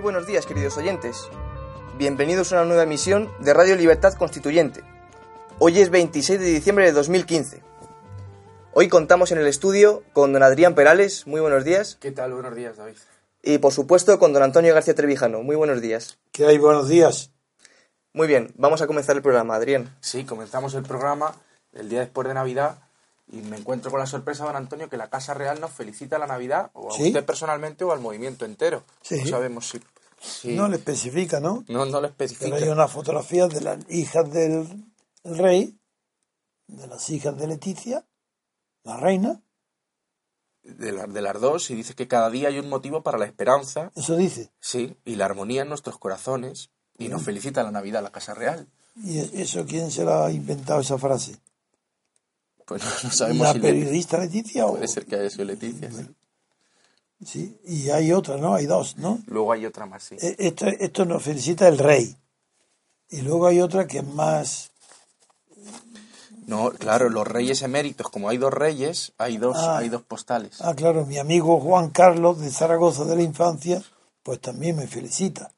Muy buenos días, queridos oyentes. Bienvenidos a una nueva emisión de Radio Libertad Constituyente. Hoy es 26 de diciembre de 2015. Hoy contamos en el estudio con don Adrián Perales. Muy buenos días. ¿Qué tal? Buenos días, David. Y por supuesto con don Antonio García Trevijano. Muy buenos días. ¿Qué hay? Buenos días. Muy bien, vamos a comenzar el programa, Adrián. Sí, comenzamos el programa el día después de Navidad y me encuentro con la sorpresa, don Antonio, que la Casa Real nos felicita la Navidad, o a ¿Sí? usted personalmente o al movimiento entero. Sí. No sabemos si... si- No le especifica, ¿no? no, no Pero especifica. hay una fotografía de las hijas del, del rey, de las hijas de Leticia, la reina, De, la- de las dos, y dice que cada día hay un motivo para la esperanza, eso dice. sí, y la armonía en nuestros corazones, y nos felicita la Navidad la Casa Real. ¿Y eso quién se la ha inventado esa frase? Pues no, no sabemos ¿La si periodista Leticia o...? puede ser que haya sido Leticia. sí. Sí, y hay otra, ¿no? Hay dos, ¿no? Luego hay otra más, sí. Eh, Esto, esto nos felicita el rey. Y luego hay otra que es más... No, claro, los reyes eméritos, como hay dos reyes, hay dos, Ah. hay dos postales. Ah, claro, mi amigo Juan Carlos de Zaragoza de la infancia, pues también me felicita.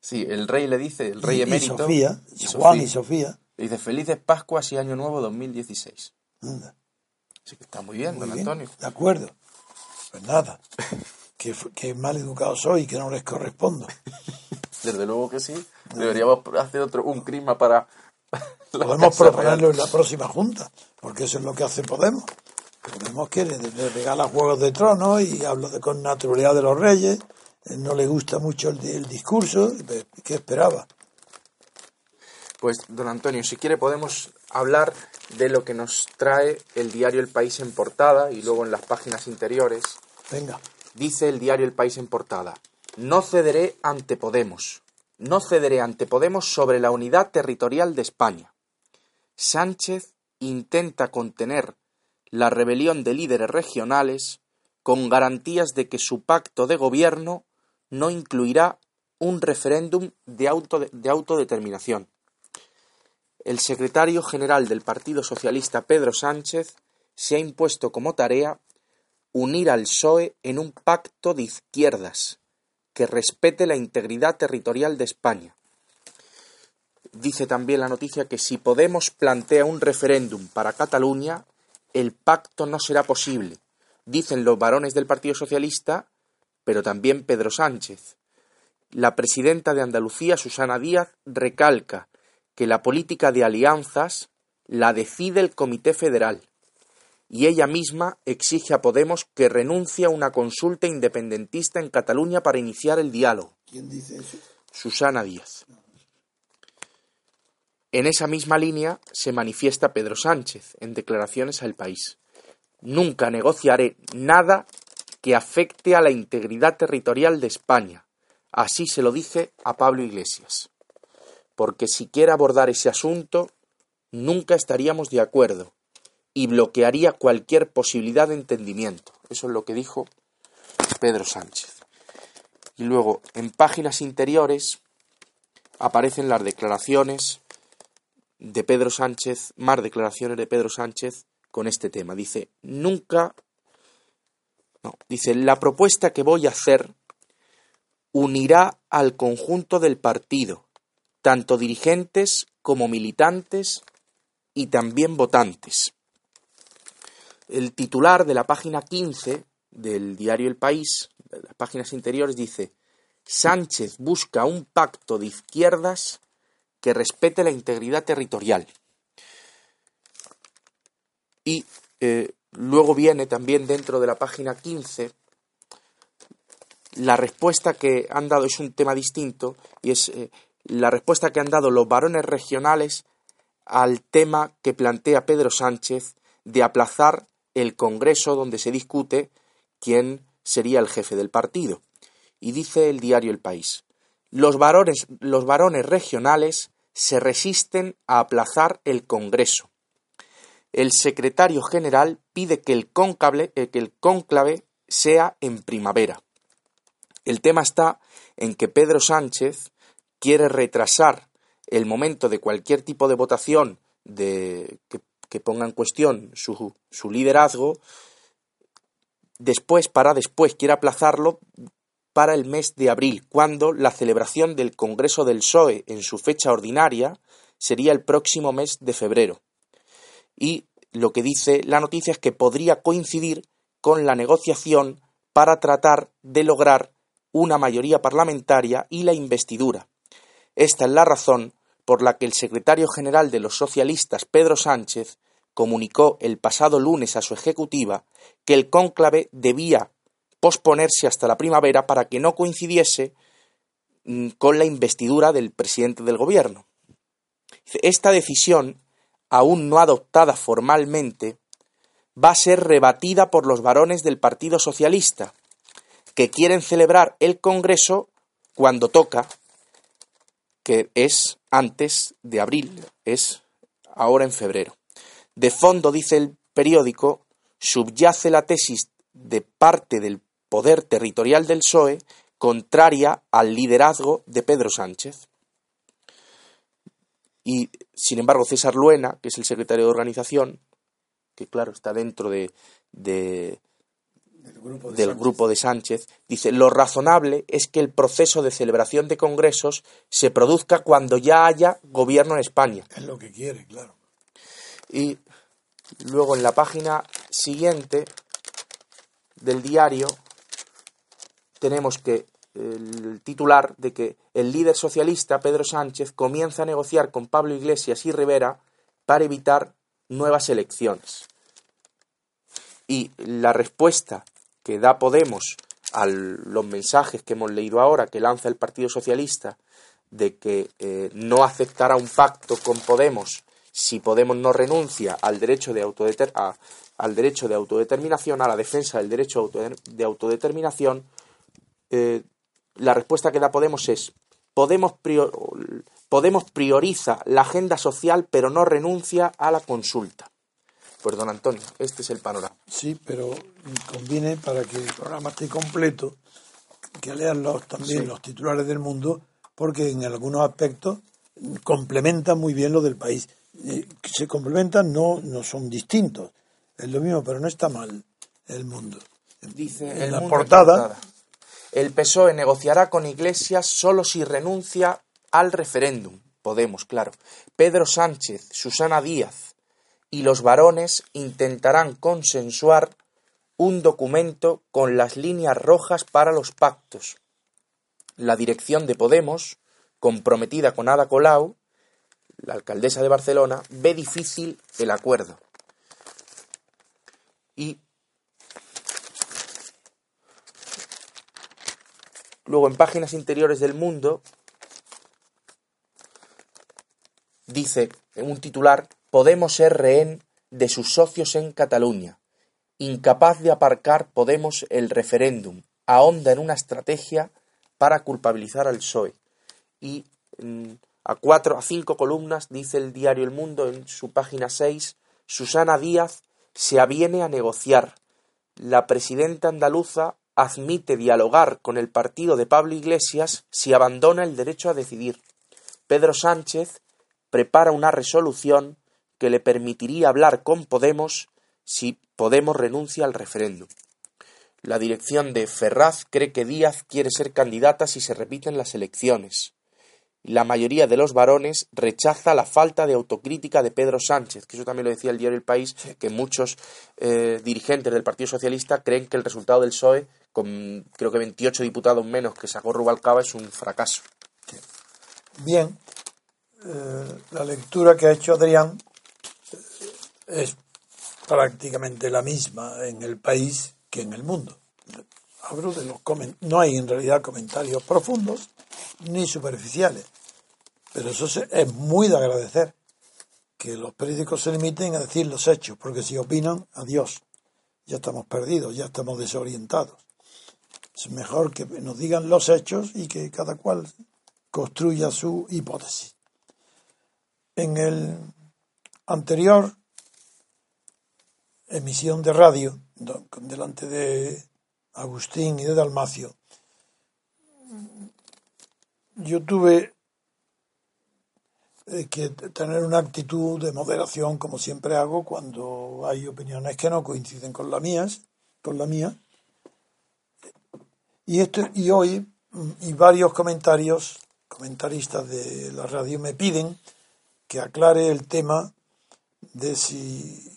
Sí, el rey le dice, el rey Y- emérito. Y Sofía, y Juan Sofía, y Sofía. le dice Felices Pascuas y Año Nuevo 2016. Así que está muy bien, Muy don bien, Antonio. De acuerdo. Pues nada, que, mal educado soy y que no les correspondo. Desde luego que sí. Deberíamos hacer otro un clima para. Podemos proponerlo Real. en la próxima junta, porque eso es lo que hace Podemos. Podemos que le, le regala Juegos de Tronos y habla de, con naturalidad de los reyes. Eh, No le gusta mucho el, el discurso. pues, ¿Qué esperaba? Pues, don Antonio, si quiere podemos hablar de lo que nos trae el diario El País en portada y luego en las páginas interiores. Venga, Dice el diario El País en portada, no cederé ante Podemos, no cederé ante Podemos sobre la unidad territorial de España. Sánchez intenta contener la rebelión de líderes regionales con garantías de que su pacto de gobierno no incluirá un referéndum de, auto- de autodeterminación. El secretario general del Partido Socialista, Pedro Sánchez, se ha impuesto como tarea unir al PSOE en un pacto de izquierdas que respete la integridad territorial de España. Dice también la noticia que si Podemos plantea un referéndum para Cataluña, el pacto no será posible, dicen los varones del Partido Socialista, pero también Pedro Sánchez. La presidenta de Andalucía, Susana Díaz, recalca que la política de alianzas la decide el Comité Federal y ella misma exige a Podemos que renuncie a una consulta independentista en Cataluña para iniciar el diálogo. ¿quién dice eso? Susana Díaz. En esa misma línea se manifiesta Pedro Sánchez en declaraciones al país. Nunca negociaré nada que afecte a la integridad territorial de España. Así se lo dije a Pablo Iglesias. Porque si quiere abordar ese asunto, nunca estaríamos de acuerdo y bloquearía cualquier posibilidad de entendimiento. Eso es lo que dijo Pedro Sánchez. Y luego, en páginas interiores, aparecen las declaraciones de Pedro Sánchez, más declaraciones de Pedro Sánchez con este tema. Dice, nunca... No, dice, la propuesta que voy a hacer unirá al conjunto del partido, tanto dirigentes como militantes y también votantes. El titular de la página 15 del diario El País, de las páginas interiores, dice Sánchez busca un pacto de izquierdas que respete la integridad territorial. Y eh, luego viene también dentro de la página 15 la respuesta que han dado, es un tema distinto, y es eh, la respuesta que han dado los varones regionales al tema que plantea Pedro Sánchez de aplazar el Congreso donde se discute quién sería el jefe del partido. Y dice el diario El País, los varones, los varones regionales se resisten a aplazar el Congreso. El secretario general pide que el, eh, que el cónclave sea en primavera. El tema está en que Pedro Sánchez quiere retrasar el momento de cualquier tipo de votación de, que, ponga en cuestión su, su liderazgo, después, para después, quiere aplazarlo para el mes de abril, cuando la celebración del Congreso del PSOE en su fecha ordinaria sería el próximo mes de febrero. Y lo que dice la noticia es que podría coincidir con la negociación para tratar de lograr una mayoría parlamentaria y la investidura. Esta es la razón por la que el secretario general de los socialistas, Pedro Sánchez, comunicó el pasado lunes a su ejecutiva que el cónclave debía posponerse hasta la primavera para que no coincidiese mm, con la investidura del presidente del gobierno. Esta decisión, aún no adoptada formalmente, va a ser rebatida por los varones del Partido Socialista, que quieren celebrar el Congreso cuando toca, que es antes de abril, es ahora en febrero. De fondo, dice el periódico, subyace la tesis de parte del poder territorial del PSOE contraria al liderazgo de Pedro Sánchez. Y, sin embargo, César Luena, que es el secretario de organización, que claro, está dentro de, del, grupo de, Sánchez, dice, lo razonable es que el proceso de celebración de congresos se produzca cuando ya haya gobierno en España. Es lo que quiere, claro. Y luego en la página siguiente del diario tenemos que el titular de que el líder socialista Pedro Sánchez comienza a negociar con Pablo Iglesias y Rivera para evitar nuevas elecciones. Y la respuesta que da Podemos a los mensajes que hemos leído ahora que lanza el Partido Socialista de que eh, no aceptará un pacto con Podemos si Podemos no renuncia al derecho de, al derecho de autodeterminación, a la defensa del derecho de autodeterminación, eh, la respuesta que da Podemos es Podemos, Podemos prioriza la agenda social pero no renuncia a la consulta. Pues don Antonio, este es el panorama. Sí, pero conviene para que el programa esté completo que lean los, también los titulares del mundo porque en algunos aspectos complementan muy bien lo del país se complementan, no, no son distintos. Es lo mismo, pero no está mal el mundo. Dice en la portada, El PSOE negociará con Iglesias solo si renuncia al referéndum. Podemos, claro. Pedro Sánchez, Susana Díaz y los varones intentarán consensuar un documento con las líneas rojas para los pactos. La dirección de Podemos, comprometida con Ada Colau, la alcaldesa de Barcelona, ve difícil el acuerdo. Y luego en páginas interiores del mundo dice en un titular, Podemos ser rehén de sus socios en Cataluña. Incapaz de aparcar Podemos el referéndum, ahonda en una estrategia para culpabilizar al PSOE. Y mm, a cuatro a cinco columnas, dice el diario El Mundo en su página 6, Susana Díaz se aviene a negociar. La presidenta andaluza admite dialogar con el partido de Pablo Iglesias si abandona el derecho a decidir. Pedro Sánchez prepara una resolución que le permitiría hablar con Podemos si Podemos renuncia al referéndum. La dirección de Ferraz cree que Díaz quiere ser candidata si se repiten las elecciones la mayoría de los varones rechaza la falta de autocrítica de Pedro Sánchez, que eso también lo decía el diario El País, que muchos eh, dirigentes del Partido Socialista creen que el resultado del PSOE, con creo que 28 diputados menos que sacó Rubalcaba, es un fracaso. Bien, eh, la lectura que ha hecho Adrián es prácticamente la misma en el país que en el mundo. De los no hay en realidad comentarios profundos ni superficiales, pero eso es muy de agradecer que los periódicos se limiten a decir los hechos, porque si opinan, adiós, ya estamos perdidos, ya estamos desorientados. Es mejor que nos digan los hechos y que cada cual construya su hipótesis. En el anterior emisión de radio, delante de Agustín y de Dalmacio, yo tuve eh, que tener una actitud de moderación, como siempre hago, cuando hay opiniones que no coinciden con las mías, con la mía. Y, esto, y hoy, y varios comentarios, comentaristas de la radio, me piden que aclare el tema de si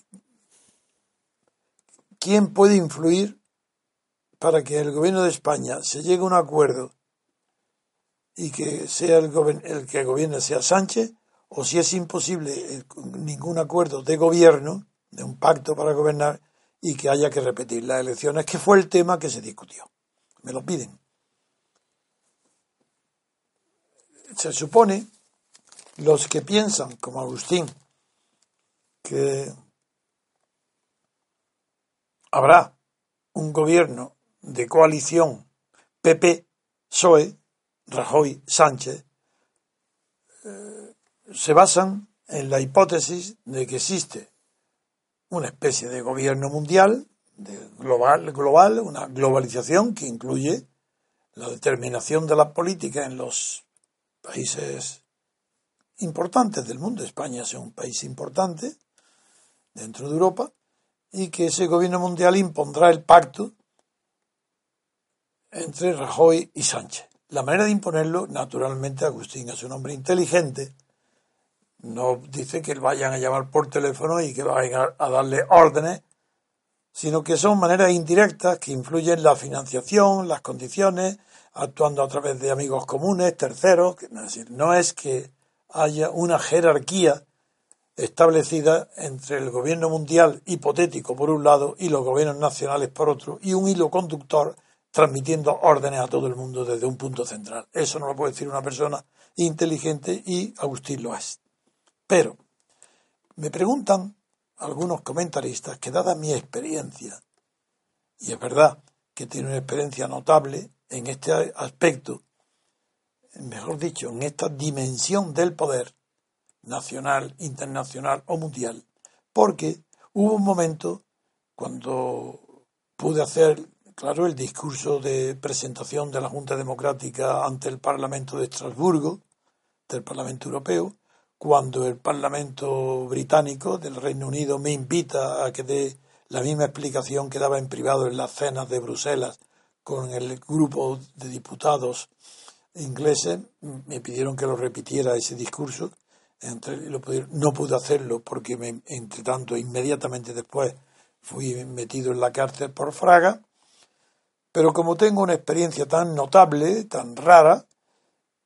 quién puede influir para que el gobierno de España se llegue a un acuerdo y que sea el, que gobierne sea Sánchez, o si es imposible ningún acuerdo de gobierno, de un pacto para gobernar, y que haya que repetir las elecciones, que fue el tema que se discutió. Me lo piden. Se supone, los que piensan, como Agustín, que habrá un gobierno de coalición PP, PSOE, Rajoy, Sánchez, eh, se basan en la hipótesis de que existe una especie de gobierno mundial, de global, global, una globalización que incluye la determinación de la política en los países importantes del mundo. España es un país importante dentro de Europa y que ese gobierno mundial impondrá el pacto entre Rajoy y Sánchez. La manera de imponerlo, naturalmente, Agustín es un hombre inteligente. No dice que vayan a llamar por teléfono y que vayan a darle órdenes, sino que son maneras indirectas que influyen en la financiación, las condiciones, actuando a través de amigos comunes, terceros. Es decir, no es que haya una jerarquía establecida entre el gobierno mundial hipotético por un lado y los gobiernos nacionales por otro, y un hilo conductor transmitiendo órdenes a todo el mundo desde un punto central. Eso no lo puede decir una persona inteligente y Agustín lo es. Pero me preguntan algunos comentaristas que dada mi experiencia, y es verdad que tiene una experiencia notable en este aspecto, mejor dicho, en esta dimensión del poder nacional, internacional o mundial, porque hubo un momento cuando pude hacer claro, el discurso de presentación de la Junta Democrática ante el Parlamento de Estrasburgo, del Parlamento Europeo, cuando el Parlamento británico del Reino Unido me invita a que dé la misma explicación que daba en privado en las cenas de Bruselas con el grupo de diputados ingleses, me pidieron que lo repitiera ese discurso. No pude hacerlo porque, me, entre tanto, inmediatamente después fui metido en la cárcel por Fraga pero como tengo una experiencia tan notable, tan rara,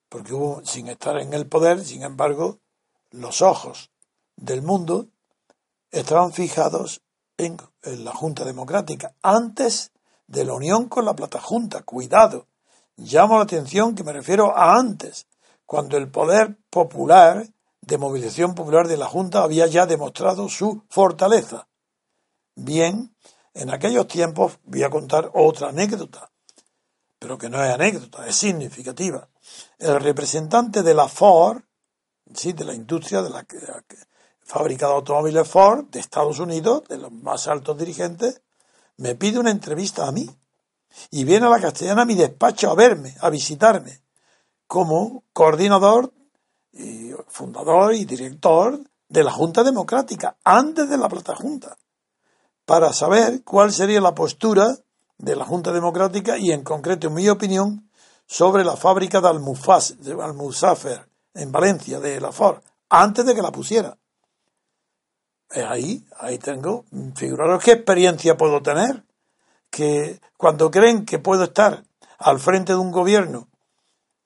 porque hubo, sin estar en el poder, sin embargo, los ojos del mundo estaban fijados en, la Junta Democrática, antes de la unión con la Plata Junta. Cuidado, llamo la atención que me refiero a antes, cuando el poder popular, de movilización popular de la Junta, había ya demostrado su fortaleza. Bien, en aquellos tiempos voy a contar otra anécdota, pero que no es anécdota, es significativa. El representante de la Ford, sí, de la industria de la, fábrica de automóviles Ford de Estados Unidos, de los más altos dirigentes, me pide una entrevista a mí y viene a la castellana a mi despacho a verme, a visitarme, como coordinador y fundador y director de la Junta Democrática, antes de la Plata Junta para saber cuál sería la postura de la Junta Democrática y, en concreto, mi opinión, sobre la fábrica de, Almusafer en Valencia, de la Ford, antes de que la pusiera. Ahí, ahí tengo, figuraros qué experiencia puedo tener, que cuando creen que puedo estar al frente de un gobierno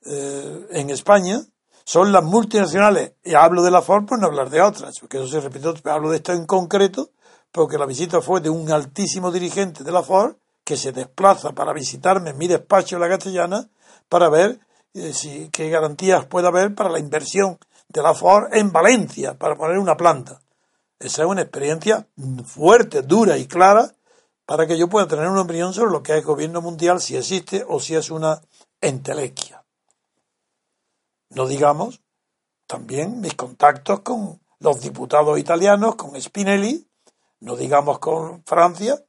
eh, en España, son las multinacionales. Y hablo de la Ford por no hablar de otras, porque eso se repite, hablo de esto en concreto, porque la visita fue de un altísimo dirigente de la Ford que se desplaza para visitarme en mi despacho en la castellana para ver eh, si, qué garantías puede haber para la inversión de la Ford en Valencia para poner una planta. Esa es una experiencia fuerte, dura y clara para que yo pueda tener una opinión sobre lo que es gobierno mundial, si existe o si es una entelequia. No digamos también mis contactos con los diputados italianos, con Spinelli, no digamos con Francia,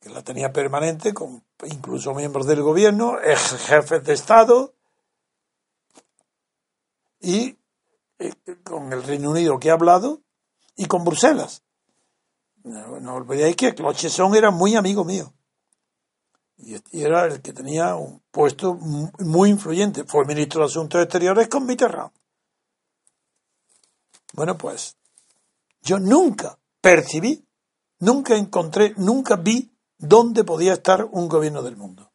que la tenía permanente, con incluso miembros del gobierno, jefes de Estado, y eh, con el Reino Unido que he hablado, y con Bruselas. No, olvidéis que Clochesson era muy amigo mío. Y era el que tenía un puesto muy influyente. Fue ministro de Asuntos Exteriores con Mitterrand. Bueno, pues yo nunca percibí, nunca encontré, nunca vi dónde podía estar un gobierno del mundo.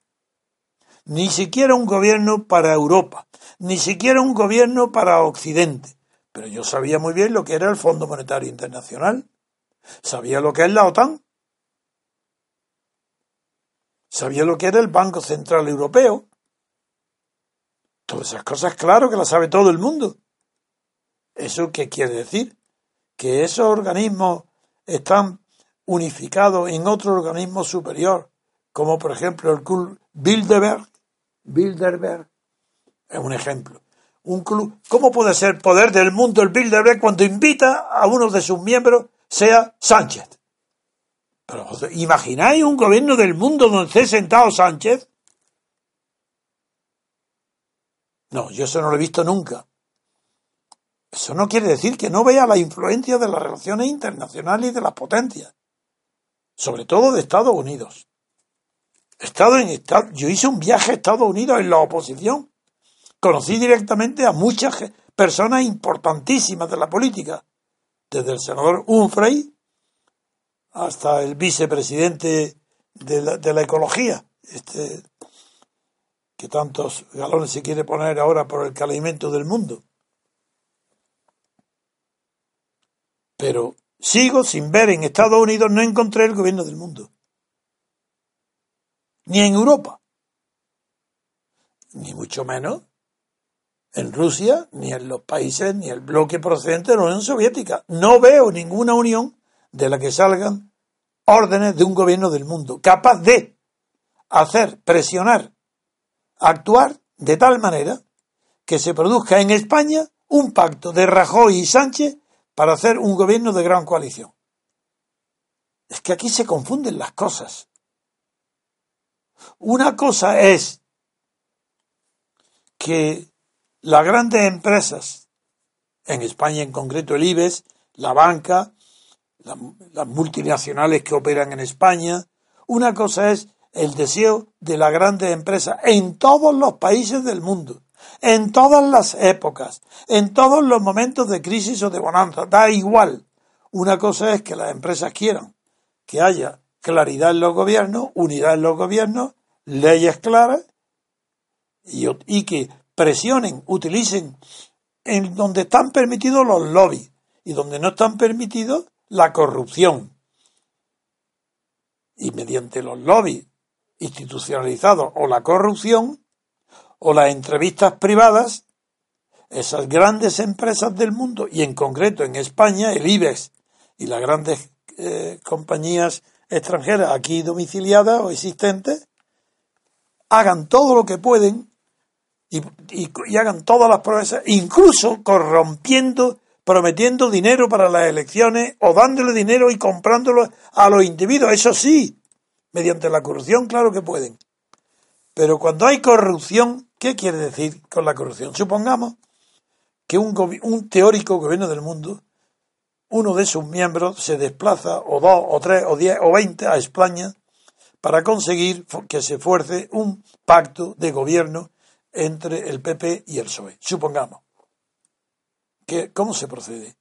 Ni siquiera un gobierno para Europa, ni siquiera un gobierno para Occidente. Pero yo sabía muy bien lo que era el Fondo Monetario Internacional, sabía lo que es la OTAN, sabía lo que era el Banco Central Europeo. Todas esas cosas, claro que las sabe todo el mundo. ¿Eso qué quiere decir? Que esos organismos están unificados en otro organismo superior, como por ejemplo el club Bilderberg. Bilderberg es un ejemplo. Un club, ¿Cómo puede ser poder del mundo el Bilderberg cuando invita a uno de sus miembros sea Sánchez? Pero ¿imagináis un gobierno del mundo donde esté sentado Sánchez? No, yo eso no lo he visto nunca. Eso no quiere decir que no vea la influencia de las relaciones internacionales y de las potencias, sobre todo de Estados Unidos. Estado en estado, yo hice un viaje a Estados Unidos en la oposición. Conocí directamente a muchas personas importantísimas de la política, desde el senador Humphrey hasta el vicepresidente de la, de la ecología, este, que tantos galones se quiere poner ahora por el calentamiento del mundo. Pero sigo sin ver en Estados Unidos, no encontré el gobierno del mundo. Ni en Europa. Ni mucho menos en Rusia, ni en los países, ni el bloque procedente de la Unión Soviética. No veo ninguna unión de la que salgan órdenes de un gobierno del mundo capaz de hacer, presionar, actuar de tal manera que se produzca en España un pacto de Rajoy y Sánchez para hacer un gobierno de gran coalición. Es que aquí se confunden las cosas. Una cosa es que las grandes empresas, en España en concreto el IBEX, la banca, las multinacionales que operan en España, una cosa es el deseo de las grandes empresas en todos los países del mundo en todas las épocas, en todos los momentos de crisis o de bonanza, da igual. Una cosa es que las empresas quieran que haya claridad en los gobiernos, unidad en los gobiernos, leyes claras y, que presionen, utilicen en donde están permitidos los lobbies. Y donde no están permitidos la corrupción. Y mediante los lobbies institucionalizados o la corrupción, o las entrevistas privadas, esas grandes empresas del mundo, y en concreto en España, el IBEX y las grandes eh, compañías extranjeras aquí domiciliadas o existentes, hagan todo lo que pueden y, y, hagan todas las promesas, incluso corrompiendo, prometiendo dinero para las elecciones o dándole dinero y comprándolo a los individuos. Eso sí, mediante la corrupción, claro que pueden. Pero cuando hay corrupción, ¿qué quiere decir con la corrupción? Supongamos que un, teórico gobierno del mundo, uno de sus miembros se desplaza o dos o tres o diez o veinte a España para conseguir que se fuerce un pacto de gobierno entre el PP y el PSOE. Supongamos. ¿Cómo se procede?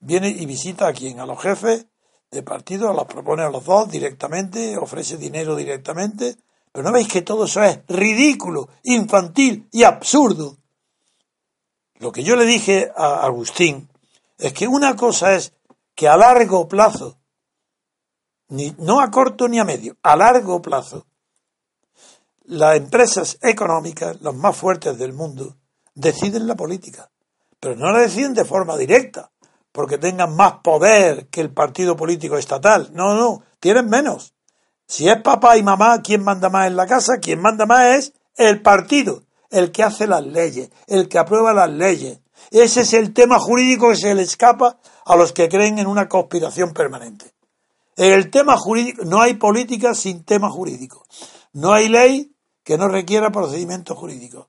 Viene y visita a quien, a los jefes de partido, los propone a los dos directamente, ofrece dinero directamente, pero no veis que todo eso es ridículo, infantil y absurdo. Lo que yo le dije a Agustín es que una cosa es que a largo plazo, ni, no a corto ni a medio, a largo plazo, las empresas económicas, las más fuertes del mundo, deciden la política, pero no la deciden de forma directa, porque tengan más poder que el partido político estatal. No, no, tienen menos. Si es papá y mamá, ¿quién manda más en la casa? Quien manda más es el partido, el que hace las leyes, el que aprueba las leyes. Ese es el tema jurídico que se le escapa a los que creen en una conspiración permanente. En el tema jurídico, no hay política sin tema jurídico. No hay ley que no requiera procedimientos jurídicos.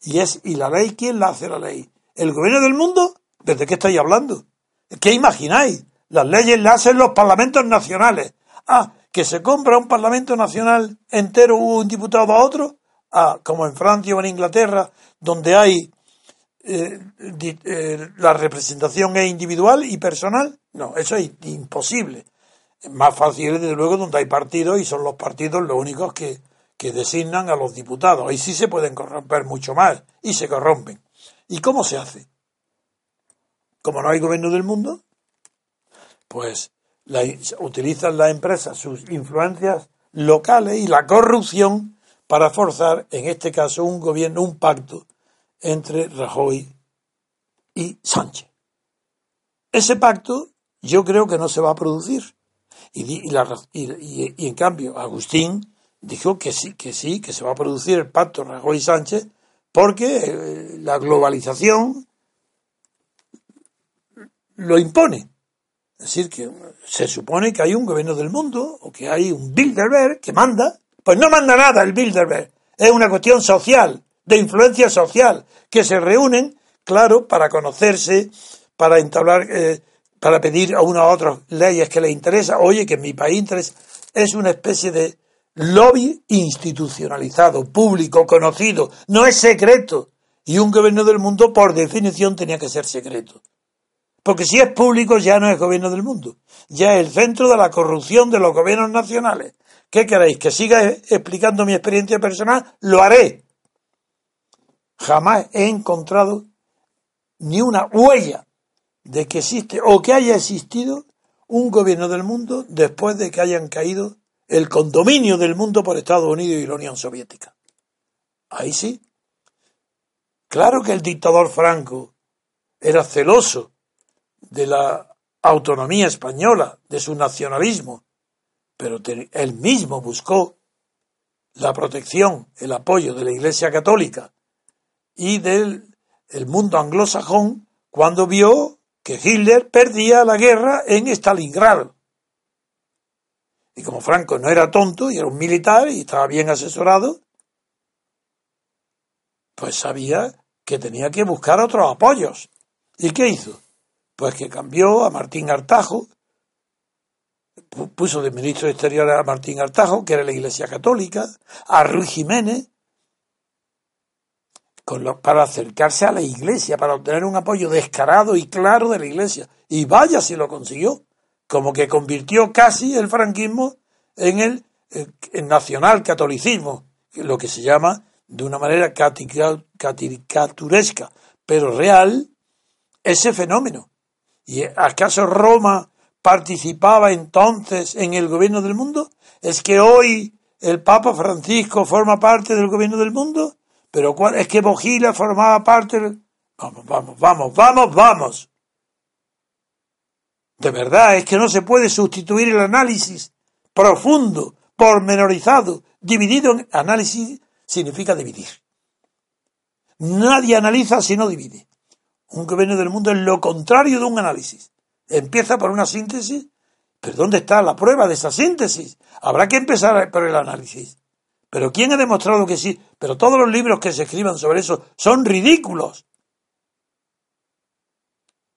Y es, ¿y la ley quién la hace la ley? ¿El gobierno del mundo? ¿Desde qué estáis hablando? ¿Qué imagináis? Las leyes las hacen los parlamentos nacionales. Ah, que se compra un parlamento nacional entero un diputado a otro, ah, como en Francia o en Inglaterra, donde hay eh, eh, la representación es individual y personal. No, eso es imposible. Es más fácil, desde luego, donde hay partidos y son los partidos los únicos que, que designan a los diputados. Ahí sí se pueden corromper mucho más y se corrompen. ¿Y cómo se hace? Como no hay gobierno del mundo, pues utilizan las empresas sus influencias locales y la corrupción para forzar, en este caso, un gobierno, un pacto entre Rajoy y Sánchez. Ese pacto yo creo que no se va a producir. Y, y, en cambio, Agustín dijo que sí, que sí, que se va a producir el pacto Rajoy-Sánchez porque eh, la globalización lo impone. Es decir, que se supone que hay un gobierno del mundo o que hay un Bilderberg que manda. Pues no manda nada el Bilderberg. Es una cuestión social, de influencia social, que se reúnen, claro, para conocerse, para entablar, eh, para pedir a una u otras leyes que les interesa. Oye, que en mi país. Es una especie de lobby institucionalizado, público, conocido. No es secreto. Y un gobierno del mundo, por definición, tenía que ser secreto. Porque si es público ya no es gobierno del mundo, ya es el centro de la corrupción de los gobiernos nacionales. ¿Qué queréis? ¿Que siga explicando mi experiencia personal? Lo haré. Jamás he encontrado ni una huella de que existe o que haya existido un gobierno del mundo después de que hayan caído el condominio del mundo por Estados Unidos y la Unión Soviética. Ahí sí. Claro que el dictador Franco era celoso de la autonomía española, de su nacionalismo, pero él mismo buscó la protección, el apoyo de la Iglesia Católica y del el mundo anglosajón cuando vio que Hitler perdía la guerra en Stalingrado. Y como Franco no era tonto y era un militar y estaba bien asesorado, pues sabía que tenía que buscar otros apoyos. ¿Y qué hizo? Pues que cambió a Martín Artajo, puso de ministro de Exteriores a Martín Artajo, que era la Iglesia Católica, a Ruiz Jiménez, para acercarse a la Iglesia, para obtener un apoyo descarado y claro de la Iglesia. Y vaya si lo consiguió, como que convirtió casi el franquismo en el, el nacional catolicismo, lo que se llama de una manera caricaturesca, pero real, ese fenómeno. ¿Y acaso Roma participaba entonces en el gobierno del mundo? ¿Es que hoy el Papa Francisco forma parte del gobierno del mundo? ¿Pero cuál? ¿Es que Bojila formaba parte del... Vamos, vamos, vamos, vamos, vamos. De verdad, es que no se puede sustituir el análisis profundo, pormenorizado, dividido en análisis significa dividir. Nadie analiza si no divide. Un gobierno del mundo es lo contrario de un análisis. Empieza por una síntesis, pero ¿dónde está la prueba de esa síntesis? Habrá que empezar por el análisis. Pero ¿quién ha demostrado que sí? Pero todos los libros que se escriban sobre eso son ridículos.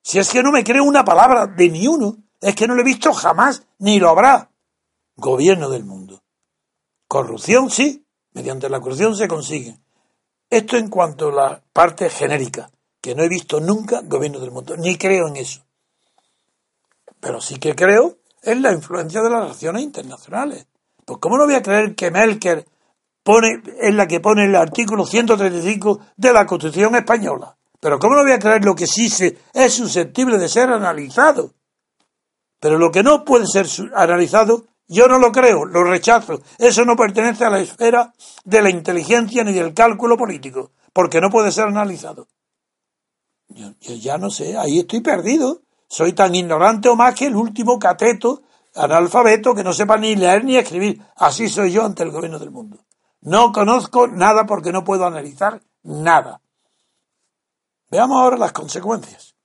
Si es que no me creo una palabra de ni uno, es que no lo he visto jamás, ni lo habrá. Gobierno del mundo. Corrupción, sí, mediante la corrupción se consigue. Esto en cuanto a la parte genérica que no he visto nunca gobierno del mundo, ni creo en eso. Pero sí que creo en la influencia de las relaciones internacionales. Pues ¿cómo no voy a creer que Merkel pone, es la que pone el artículo 135 de la Constitución española? Pero ¿cómo no voy a creer lo que sí se, es susceptible de ser analizado? Pero lo que no puede ser analizado, yo no lo creo, lo rechazo. Eso no pertenece a la esfera de la inteligencia ni del cálculo político, porque no puede ser analizado. Yo, ya no sé, ahí estoy perdido. Soy tan ignorante o más que el último cateto analfabeto que no sepa ni leer ni escribir. Así soy yo ante el gobierno del mundo. No conozco nada porque no puedo analizar nada. Veamos ahora las consecuencias.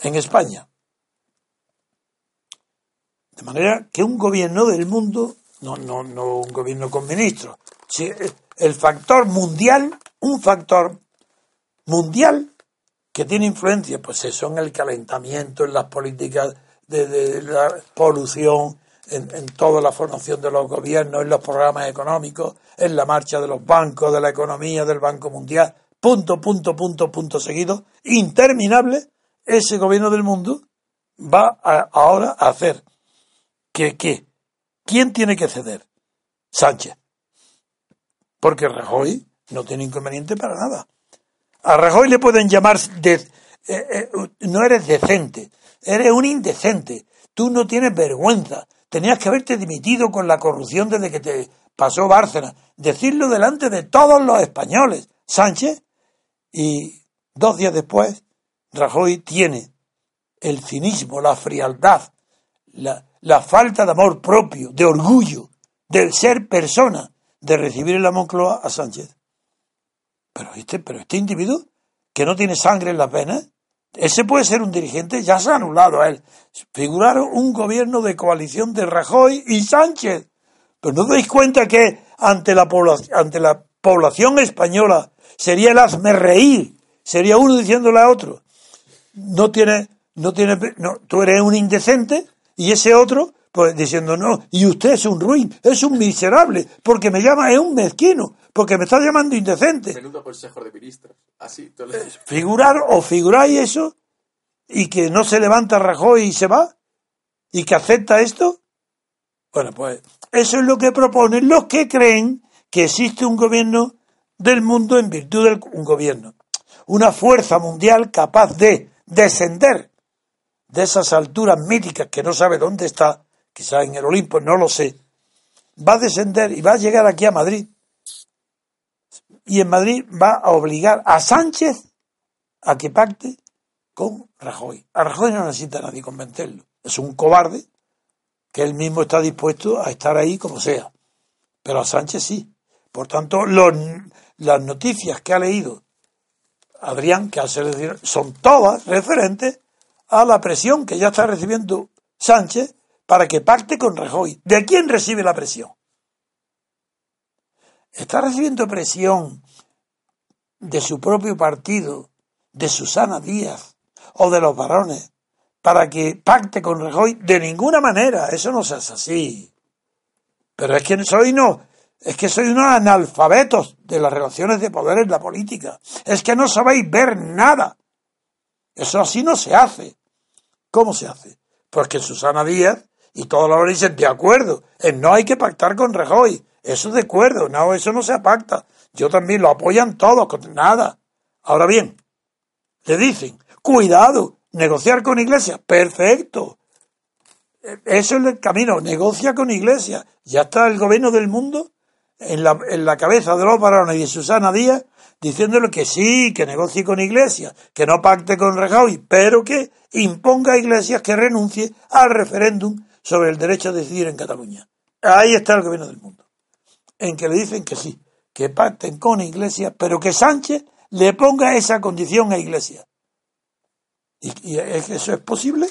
En España. De manera que un gobierno del mundo, no, no, no un gobierno con ministros, el factor mundial, un factor mundial que tiene influencia, pues eso en el calentamiento, en las políticas de, la polución, en, toda la formación de los gobiernos, en los programas económicos, en la marcha de los bancos, de la economía, del Banco Mundial, punto, punto, punto, punto seguido, interminable, ese gobierno del mundo va ahora a hacer que, ¿qué? ¿Quién tiene que ceder? Sánchez. Porque Rajoy no tiene inconveniente para nada. A Rajoy le pueden llamar, de, eh, eh, no eres decente, eres un indecente, tú no tienes vergüenza, tenías que haberte dimitido con la corrupción desde que te pasó Bárcena, decirlo delante de todos los españoles. Sánchez y dos días después, Rajoy tiene el cinismo, la frialdad, la, la falta de amor propio, de orgullo, del ser persona, de recibir en la Moncloa a Sánchez. Pero este, pero este individuo que no tiene sangre en las venas, ese puede ser un dirigente, ya se ha anulado a él. Figuraron un gobierno de coalición de Rajoy y Sánchez. Pero no dais cuenta que ante la, ante la población española sería el hazme reír, sería uno diciéndole a otro, no tiene, no tiene, no, tú eres un indecente y ese otro, pues diciendo no, y usted es un ruin, es un miserable, porque me llama, es un mezquino, porque me está llamando indecente. Menudo consejo de ministros. Así, Figurar o figuráis eso y que no se levanta Rajoy y se va y que acepta esto. Bueno, pues eso es lo que proponen los que creen que existe un gobierno del mundo en virtud de un gobierno. Una fuerza mundial capaz de descender de esas alturas míticas que no sabe dónde está, quizás en el Olimpo, no lo sé, va a descender y va a llegar aquí a Madrid. Y en Madrid va a obligar a Sánchez a que pacte con Rajoy. A Rajoy no necesita nadie convencerlo. Es un cobarde que él mismo está dispuesto a estar ahí como sea. Pero a Sánchez sí. Por tanto, las noticias que ha leído Adrián, que hace decir, son todas referentes a la presión que ya está recibiendo Sánchez para que pacte con Rajoy. ¿De quién recibe la presión? Está recibiendo presión de su propio partido, de Susana Díaz o de los varones, para que pacte con Rajoy. De ninguna manera, eso no se hace así. Pero es que soy no, es que soy unos analfabetos de las relaciones de poder en la política. Es que no sabéis ver nada. Eso así no se hace. ¿Cómo se hace? Pues que Susana Díaz y todos los dicen de acuerdo, no hay que pactar con Rajoy. Eso es de acuerdo, no, eso no se pacta. Yo también lo apoyan todos, con nada. Ahora bien, le dicen, cuidado, negociar con Iglesias, perfecto. Eso es el camino, negocia con Iglesias. Ya está el gobierno del mundo en la, en la cabeza de los varones y de Susana Díaz diciéndole que sí, que negocie con Iglesias, que no pacte con Rajoy, pero que imponga a Iglesias que renuncie al referéndum sobre el derecho a decidir en Cataluña. Ahí está el gobierno del mundo, en que le dicen que sí, que pacten con Iglesias, pero que Sánchez le ponga esa condición a Iglesias. ¿Y, y eso es posible?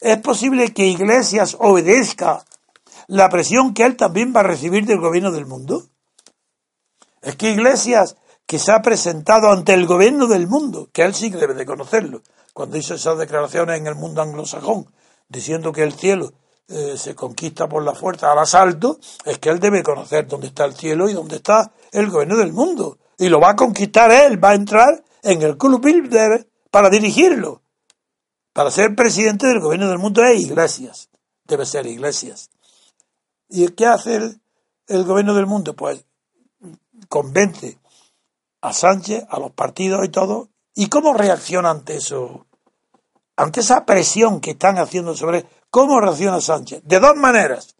¿Es posible que Iglesias obedezca la presión que él también va a recibir del gobierno del mundo? Es que Iglesias, que se ha presentado ante el gobierno del mundo, que él sí debe de conocerlo, cuando hizo esas declaraciones en el mundo anglosajón, diciendo que el cielo eh, se conquista por la fuerza al asalto, es que él debe conocer dónde está el cielo y dónde está el gobierno del mundo. Y lo va a conquistar él, va a entrar en el Club Bilder para dirigirlo. Para ser presidente del gobierno del mundo es Iglesias. Debe ser Iglesias. ¿Y qué hace el, gobierno del mundo? Pues convence a Sánchez, a los partidos y todo. ¿Y cómo reacciona ante eso? Ante esa presión que están haciendo sobre él, ¿cómo reacciona Sánchez? De dos maneras.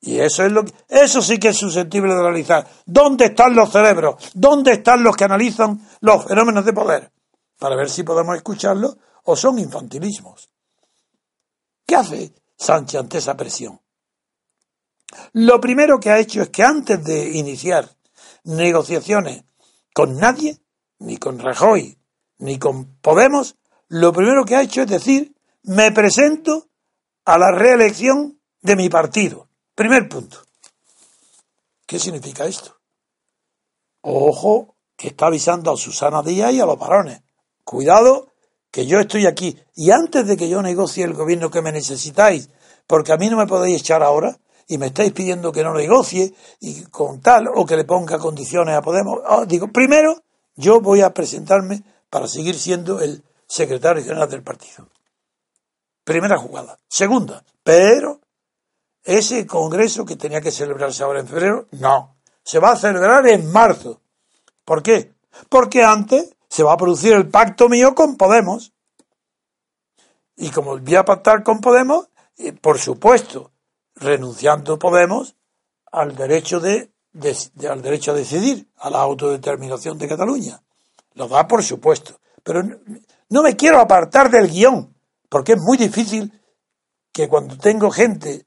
Y eso es lo que, eso sí que es susceptible de analizar. ¿Dónde están los cerebros? ¿Dónde están los que analizan los fenómenos de poder? Para ver si podemos escucharlos o son infantilismos. ¿Qué hace Sánchez ante esa presión? Lo primero que ha hecho es que antes de iniciar negociaciones con nadie, ni con Rajoy, ni con Podemos, lo primero que ha hecho es decir, me presento a la reelección de mi partido. Primer punto. ¿Qué significa esto? Ojo, que está avisando a Susana Díaz y a los varones. Cuidado, que yo estoy aquí. Y antes de que yo negocie el gobierno que me necesitáis, porque a mí no me podéis echar ahora, y me estáis pidiendo que no negocie y con tal, o que le ponga condiciones a Podemos. Ah, digo, primero, yo voy a presentarme para seguir siendo el secretario general del partido. Primera jugada. Segunda, pero ese congreso que tenía que celebrarse ahora en febrero, no. Se va a celebrar en marzo. ¿Por qué? Porque antes se va a producir el pacto mío con Podemos. Y como voy a pactar con Podemos, eh, por supuesto, renunciando Podemos al derecho de, al derecho a decidir, a la autodeterminación de Cataluña. Lo da por supuesto. Pero no, me quiero apartar del guion, porque es muy difícil que cuando tengo gente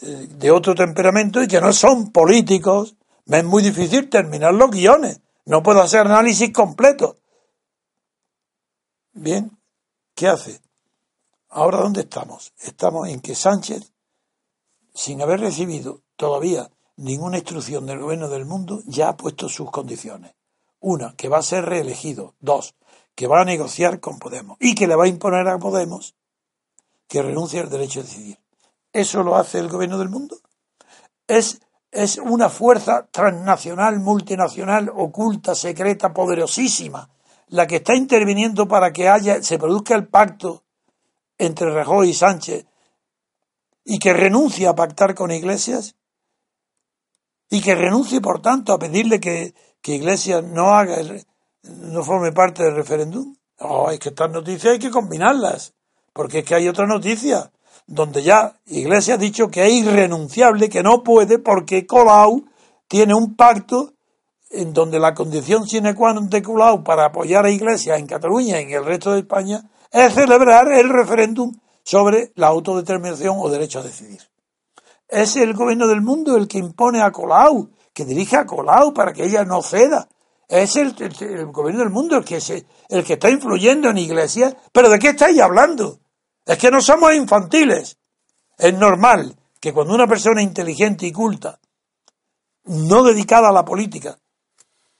eh, de otro temperamento y que no son políticos, me es muy difícil terminar los guiones. No puedo hacer análisis completo. Bien, ¿qué hace? Ahora, ¿dónde estamos? Estamos en que Sánchez sin haber recibido todavía ninguna instrucción del gobierno del mundo, ya ha puesto sus condiciones. Una, que va a ser reelegido. Dos, que va a negociar con Podemos y que le va a imponer a Podemos que renuncie al derecho a decidir. ¿Eso lo hace el gobierno del mundo? Es, es una fuerza transnacional, multinacional, oculta, secreta, poderosísima, la que está interviniendo para que haya, se produzca el pacto entre Rajoy y Sánchez y que renuncie a pactar con Iglesias y que renuncie, por tanto, a pedirle que, que Iglesias no haga no forme parte del referéndum. Oh, es que estas noticias hay que combinarlas, porque es que hay otra noticia donde ya Iglesias ha dicho que es irrenunciable, que no puede, porque Colau tiene un pacto en donde la condición sine qua non de Colau para apoyar a Iglesias en Cataluña y en el resto de España es celebrar el referéndum sobre la autodeterminación o derecho a decidir. Es el gobierno del mundo el que impone a Colau, que dirige a Colau para que ella no ceda. Es el, gobierno del mundo el que, se, el que está influyendo en iglesias. ¿Pero de qué estáis hablando? Es que no somos infantiles. Es normal que cuando una persona inteligente y culta, no dedicada a la política,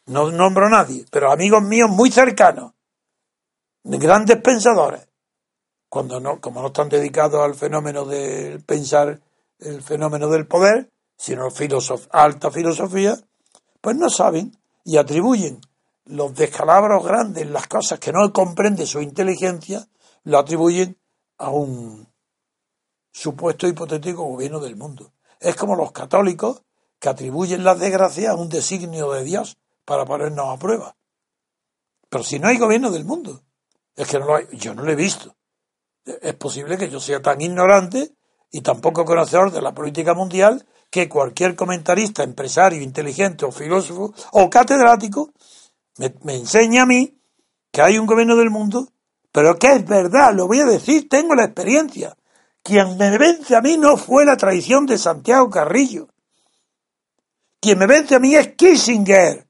no nombro a nadie, pero amigos míos muy cercanos, grandes pensadores, cuando no, como no están dedicados al fenómeno del pensar, el fenómeno del poder, sino filosof, alta filosofía, pues no saben y atribuyen los descalabros grandes, las cosas que no comprende su inteligencia, lo atribuyen a un supuesto hipotético gobierno del mundo. Es como los católicos que atribuyen las desgracias a un designio de Dios para ponernos a prueba. Pero si no hay gobierno del mundo, es que no lo hay, yo no lo he visto es posible que yo sea tan ignorante y tan poco conocedor de la política mundial que cualquier comentarista, empresario, inteligente o filósofo o catedrático me, me enseñe a mí que hay un gobierno del mundo, pero que es verdad, lo voy a decir, tengo la experiencia. Quien me vence a mí no fue la traición de Santiago Carrillo. Quien me vence a mí es Kissinger,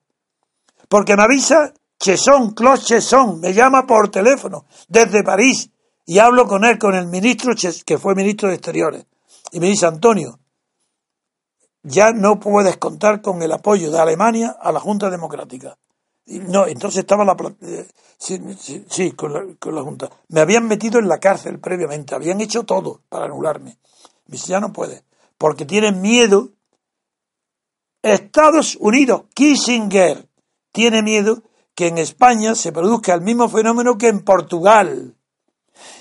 porque me avisa Chesson, Claude Chesson, me llama por teléfono desde París y hablo con él, con el ministro que fue ministro de Exteriores. Y me dice, Antonio, ya no puedes contar con el apoyo de Alemania a la Junta Democrática. Y no, entonces estaba la... Eh, sí, con, la, con, la, Junta. Me habían metido en la cárcel previamente, habían hecho todo para anularme. Me dice, ya no puede, porque tienen miedo. Estados Unidos, Kissinger, tiene miedo que en España se produzca el mismo fenómeno que en Portugal.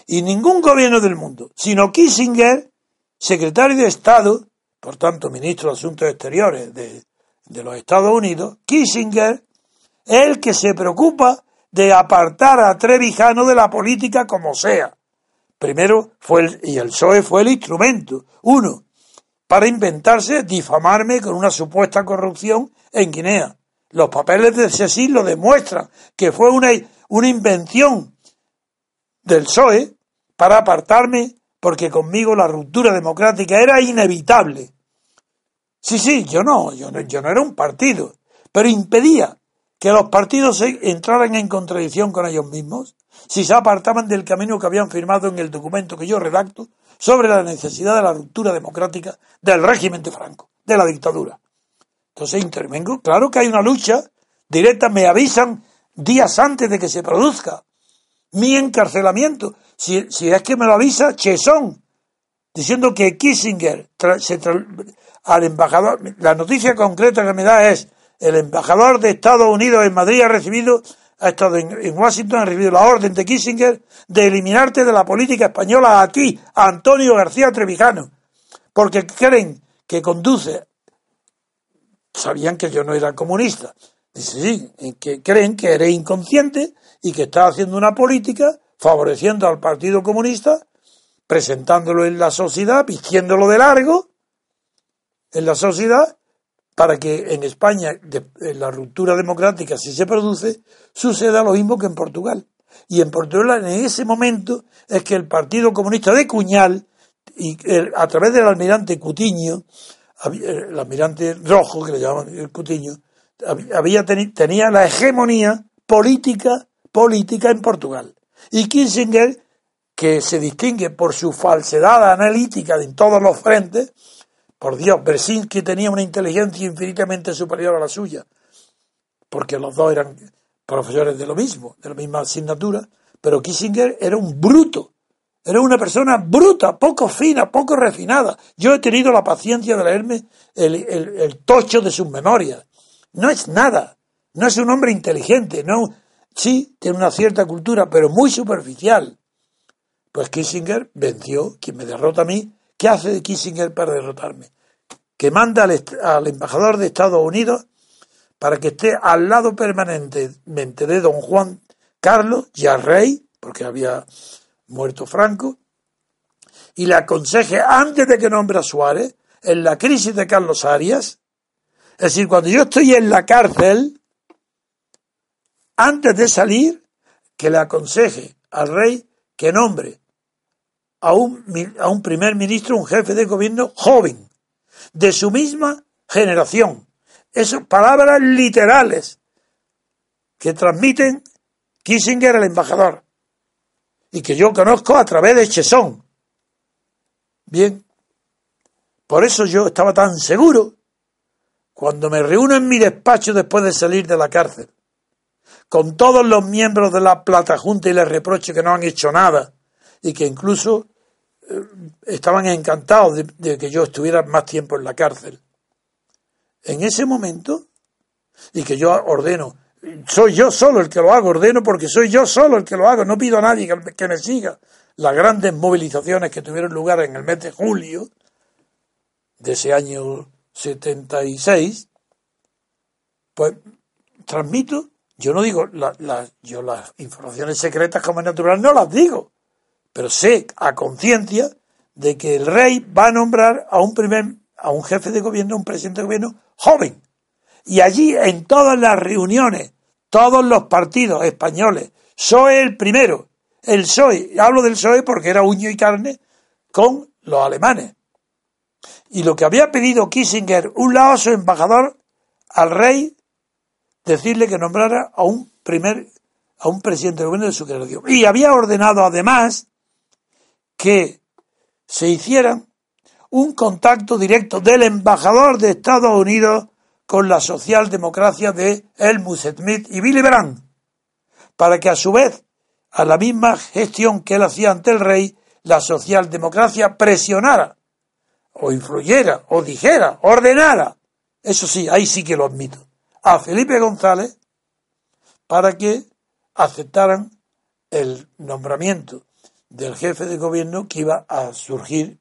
Y ningún gobierno del mundo, sino Kissinger, secretario de Estado, por tanto ministro de Asuntos Exteriores de, de los Estados Unidos, Kissinger es el que se preocupa de apartar a Trevijano de la política como sea. Primero fue el, y el PSOE fue el instrumento. Uno, para inventarse, difamarme con una supuesta corrupción en Guinea. Los papeles de Cecil lo demuestran, que fue una, una invención del PSOE para apartarme porque conmigo la ruptura democrática era inevitable. Sí, sí, yo no, yo no, yo no era un partido, pero impedía que los partidos entraran en contradicción con ellos mismos si se apartaban del camino que habían firmado en el documento que yo redacto sobre la necesidad de la ruptura democrática del régimen de Franco, de la dictadura. Entonces intervengo, claro que hay una lucha directa, me avisan días antes de que se produzca mi encarcelamiento. Si, si es que me lo avisa Chesón, diciendo que Kissinger, al embajador, la noticia concreta que me da es, el embajador de Estados Unidos en Madrid ha recibido, ha estado en, Washington, ha recibido la orden de Kissinger de eliminarte de la política española a ti, a Antonio García Trevijano, porque creen que conduce, sabían que yo no era comunista, dice sí, que creen que eres inconsciente y que está haciendo una política favoreciendo al Partido Comunista, presentándolo en la sociedad, vistiéndolo de largo en la sociedad, para que en España la ruptura democrática, si se produce, suceda lo mismo que en Portugal. Y en Portugal, en ese momento, es que el Partido Comunista de Cuñal, y a través del almirante Cutiño, el almirante rojo, que le llaman el Cutiño, había, tenía la hegemonía política política en Portugal. Y Kissinger, que se distingue por su falsedad analítica en todos los frentes, por Dios, Bersinski tenía una inteligencia infinitamente superior a la suya, porque los dos eran profesores de lo mismo, de la misma asignatura, pero Kissinger era un bruto, era una persona bruta, poco fina, poco refinada. Yo he tenido la paciencia de leerme el, el tocho de sus memorias. No es nada, no es un hombre inteligente, no, Sí, tiene una cierta cultura, pero muy superficial. Pues Kissinger venció, quien me derrota a mí. ¿Qué hace Kissinger para derrotarme? Que manda al, embajador de Estados Unidos para que esté al lado permanentemente de don Juan Carlos, ya rey, porque había muerto Franco, y le aconseje antes de que nombre a Suárez, en la crisis de Carlos Arias, es decir, cuando yo estoy en la cárcel, antes de salir, que le aconseje al rey que nombre a un, a un primer ministro, un jefe de gobierno joven, de su misma generación. Esas palabras literales que transmiten Kissinger al embajador y que yo conozco a través de Chesón. Bien, por eso yo estaba tan seguro cuando me reúno en mi despacho después de salir de la cárcel con todos los miembros de la Plata Junta y les reproche que no han hecho nada y que incluso eh, estaban encantados de, que yo estuviera más tiempo en la cárcel. En ese momento, y que yo ordeno, soy yo solo el que lo hago, ordeno porque soy yo solo el que lo hago, no pido a nadie que, que me siga. Las grandes movilizaciones que tuvieron lugar en el mes de julio de ese año 76, pues transmito yo no digo, yo las informaciones secretas como es natural no las digo, pero sé a conciencia de que el rey va a nombrar a un primer, a un jefe de gobierno, un presidente de gobierno joven. Y allí en todas las reuniones, todos los partidos españoles, soy el primero, el PSOE, hablo del PSOE porque era uño y carne con los alemanes. Y lo que había pedido Kissinger, un lado su embajador al rey decirle que nombrara a un primer, a un presidente del gobierno de su generación. Y había ordenado además que se hiciera un contacto directo del embajador de Estados Unidos con la socialdemocracia de Helmut Schmidt y Willy Brandt, para que a su vez, a la misma gestión que él hacía ante el rey, la socialdemocracia presionara, o influyera, o dijera, ordenara. Eso sí, ahí sí que lo admito a Felipe González para que aceptaran el nombramiento del jefe de gobierno que iba a surgir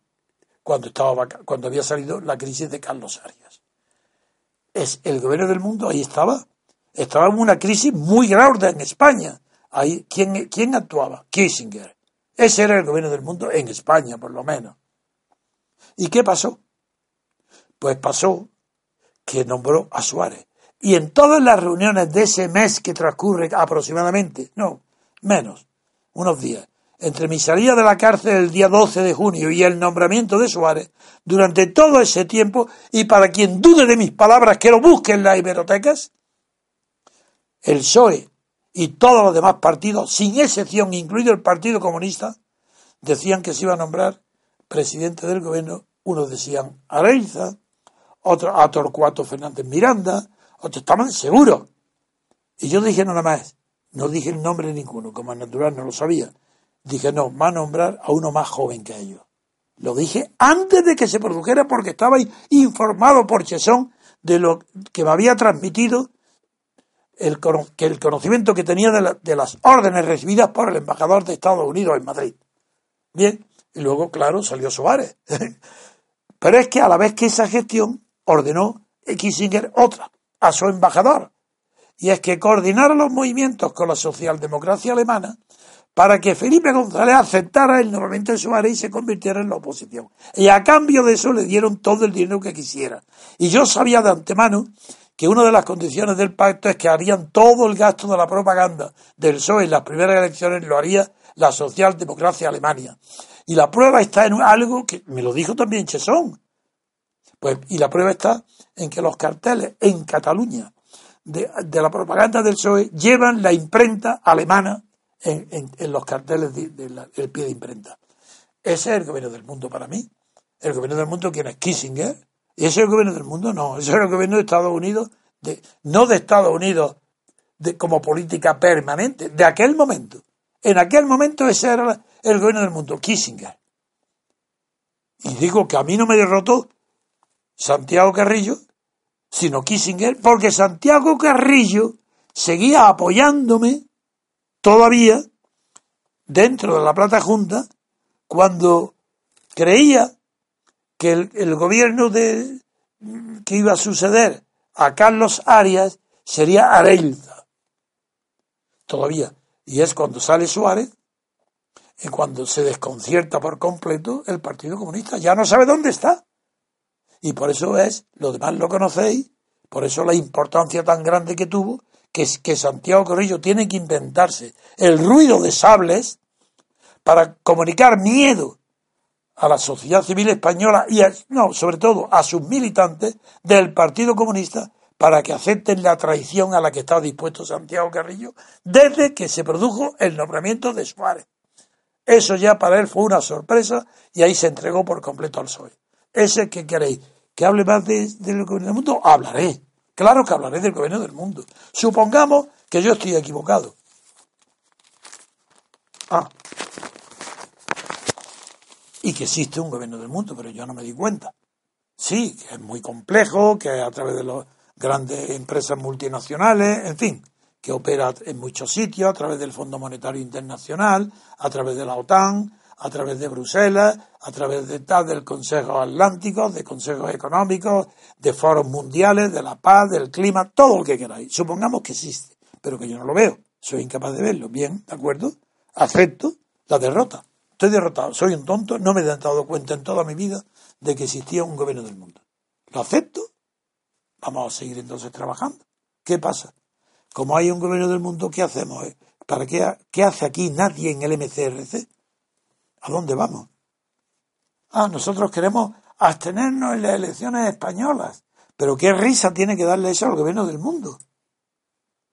cuando, estaba, cuando había salido la crisis de Carlos Arias. Es el gobierno del mundo, ahí estaba. estaba en una crisis muy grave en España. Ahí, ¿quién, ¿Quién actuaba? Kissinger. Ese era el gobierno del mundo en España, por lo menos. ¿Y qué pasó? Pues pasó que nombró a Suárez. Y en todas las reuniones de ese mes que transcurre aproximadamente, no, menos, unos días, entre mi salida de la cárcel el día 12 de junio y el nombramiento de Suárez, durante todo ese tiempo, y para quien dude de mis palabras que lo busque en las hemerotecas, el PSOE y todos los demás partidos, sin excepción, incluido el Partido Comunista, decían que se iba a nombrar presidente del gobierno. Unos decían Areiza, otros a Torcuato Fernández Miranda, otros estaban seguros. Y yo dije nada más, no dije el nombre de ninguno, como es natural no lo sabía. Dije, no, va a nombrar a uno más joven que ellos. Lo dije antes de que se produjera porque estaba informado por Chesón de lo que me había transmitido el, que el conocimiento que tenía de, las órdenes recibidas por el embajador de Estados Unidos en Madrid. Bien, y luego, claro, salió Suárez. Pero es que a la vez que esa gestión ordenó Kissinger otra, a su embajador, y es que coordinara los movimientos con la socialdemocracia alemana para que Felipe González aceptara el nombramiento de Suárez y se convirtiera en la oposición. Y a cambio de eso le dieron todo el dinero que quisiera. Y yo sabía de antemano que una de las condiciones del pacto es que harían todo el gasto de la propaganda del PSOE en las primeras elecciones, lo haría la socialdemocracia alemana. Y la prueba está en algo que me lo dijo también Chesón. Pues, y la prueba está en que los carteles en Cataluña de, la propaganda del PSOE llevan la imprenta alemana en, los carteles del pie de imprenta. Ese es el gobierno del mundo para mí. El gobierno del mundo, ¿quién es? Kissinger, ¿Y ese es el gobierno del mundo? No, ese es el gobierno de Estados Unidos, no de Estados Unidos como política permanente, de aquel momento. En aquel momento ese era el gobierno del mundo, Kissinger. Y digo que a mí no me derrotó Santiago Carrillo, sino Kissinger, porque Santiago Carrillo seguía apoyándome todavía dentro de la Plata Junta cuando creía que el, gobierno que iba a suceder a Carlos Arias sería Arelza. Todavía. Y es cuando sale Suárez y cuando se desconcierta por completo el Partido Comunista. Ya no sabe dónde está. Y por eso es, lo demás lo conocéis, por eso la importancia tan grande que tuvo, que que Santiago Corrillo tiene que inventarse el ruido de sables para comunicar miedo a la sociedad civil española y, no, sobre todo a sus militantes del Partido Comunista para que acepten la traición a la que estaba dispuesto Santiago Carrillo desde que se produjo el nombramiento de Suárez. Eso ya para él fue una sorpresa y ahí se entregó por completo al PSOE. Ese que queréis, que hable más del gobierno del mundo, hablaré. Claro que hablaré del gobierno del mundo. Supongamos que yo estoy equivocado. Ah, y que existe un gobierno del mundo, pero yo no me di cuenta. Sí, que es muy complejo, que a través de las grandes empresas multinacionales, en fin, que opera en muchos sitios, a través del Fondo Monetario Internacional, a través de la OTAN, a través de Bruselas, a través de tal, del Consejo Atlántico, de consejos económicos, de foros mundiales, de la paz, del clima, todo lo que queráis. Supongamos que existe, pero que yo no lo veo, soy incapaz de verlo. Bien, ¿de acuerdo? Acepto la derrota. Estoy derrotado, soy un tonto, no me he dado cuenta en toda mi vida de que existía un gobierno del mundo. ¿Lo acepto? Vamos a seguir entonces trabajando. ¿Qué pasa? Como hay un gobierno del mundo, ¿qué hacemos? ¿Para qué, qué hace aquí nadie en el MCRC? ¿A dónde vamos? Ah, nosotros queremos abstenernos en las elecciones españolas. Pero qué risa tiene que darle eso al gobierno del mundo.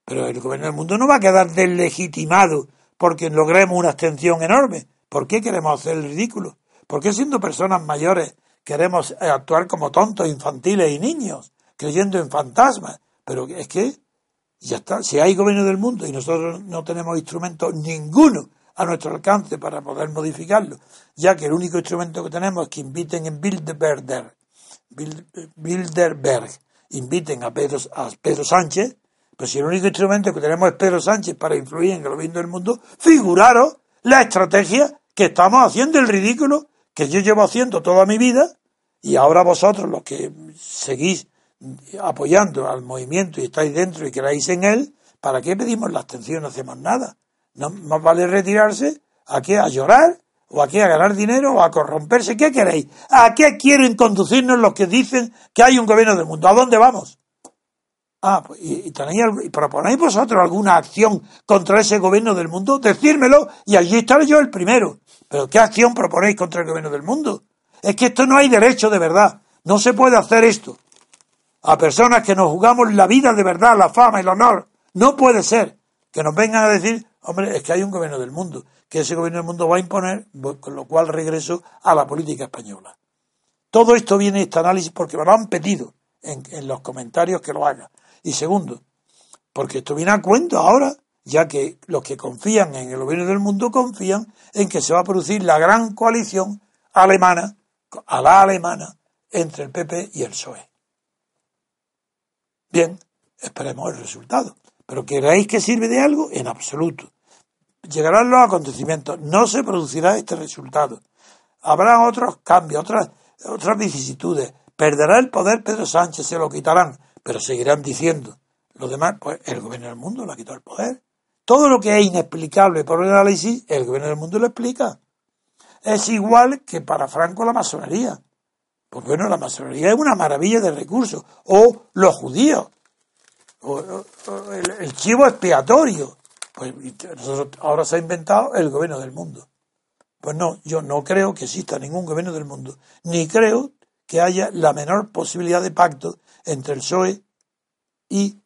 Pero el gobierno del mundo no va a quedar deslegitimado porque logremos una abstención enorme. ¿Por qué queremos hacer el ridículo? ¿Por qué siendo personas mayores queremos actuar como tontos, infantiles y niños, creyendo en fantasmas? Pero es que ya está, si hay gobierno del mundo y nosotros no tenemos instrumento ninguno a nuestro alcance para poder modificarlo, ya que el único instrumento que tenemos es que inviten en Bilderberg, Bilderberg inviten a Pedro, a Pedro Sánchez, pues si el único instrumento que tenemos es Pedro Sánchez para influir en el gobierno del mundo, figuraros la estrategia que estamos haciendo el ridículo que yo llevo haciendo toda mi vida y ahora vosotros los que seguís apoyando al movimiento y estáis dentro y creáis en él, ¿para qué pedimos la abstención? No hacemos nada. No más vale retirarse, ¿a qué? A llorar, o aquí a ganar dinero, o a corromperse. ¿Qué queréis? ¿A qué quieren conducirnos los que dicen que hay un gobierno del mundo? ¿A dónde vamos? Ah, pues, y, tenéis, y proponéis vosotros alguna acción contra ese gobierno del mundo, decírmelo y allí estaré yo el primero. Pero ¿qué acción proponéis contra el gobierno del mundo? Es que esto no hay derecho de verdad. No se puede hacer esto. A personas que nos jugamos la vida de verdad, la fama, el honor. No puede ser que nos vengan a decir, hombre, es que hay un gobierno del mundo, que ese gobierno del mundo va a imponer, con lo cual regreso a la política española. Todo esto viene este análisis porque me lo han pedido en, en los comentarios que lo haga. Y segundo, porque esto viene a cuento ahora, ya que los que confían en el gobierno del mundo confían en que se va a producir la gran coalición alemana, a la alemana, entre el PP y el PSOE. Bien, esperemos el resultado. Pero ¿queréis que sirve de algo? En absoluto. Llegarán los acontecimientos, no se producirá este resultado. Habrá otros cambios, otras, otras vicisitudes. Perderá el poder Pedro Sánchez, se lo quitarán pero seguirán diciendo los demás, pues el gobierno del mundo le ha quitado el poder. Todo lo que es inexplicable por el análisis, el gobierno del mundo lo explica. Es igual que para Franco la masonería. Pues bueno, la masonería es una maravilla de recursos. O los judíos. O, el, chivo expiatorio. Pues ahora se ha inventado el gobierno del mundo. Pues no, yo no creo que exista ningún gobierno del mundo. Ni creo que haya la menor posibilidad de pacto entre el PSOE y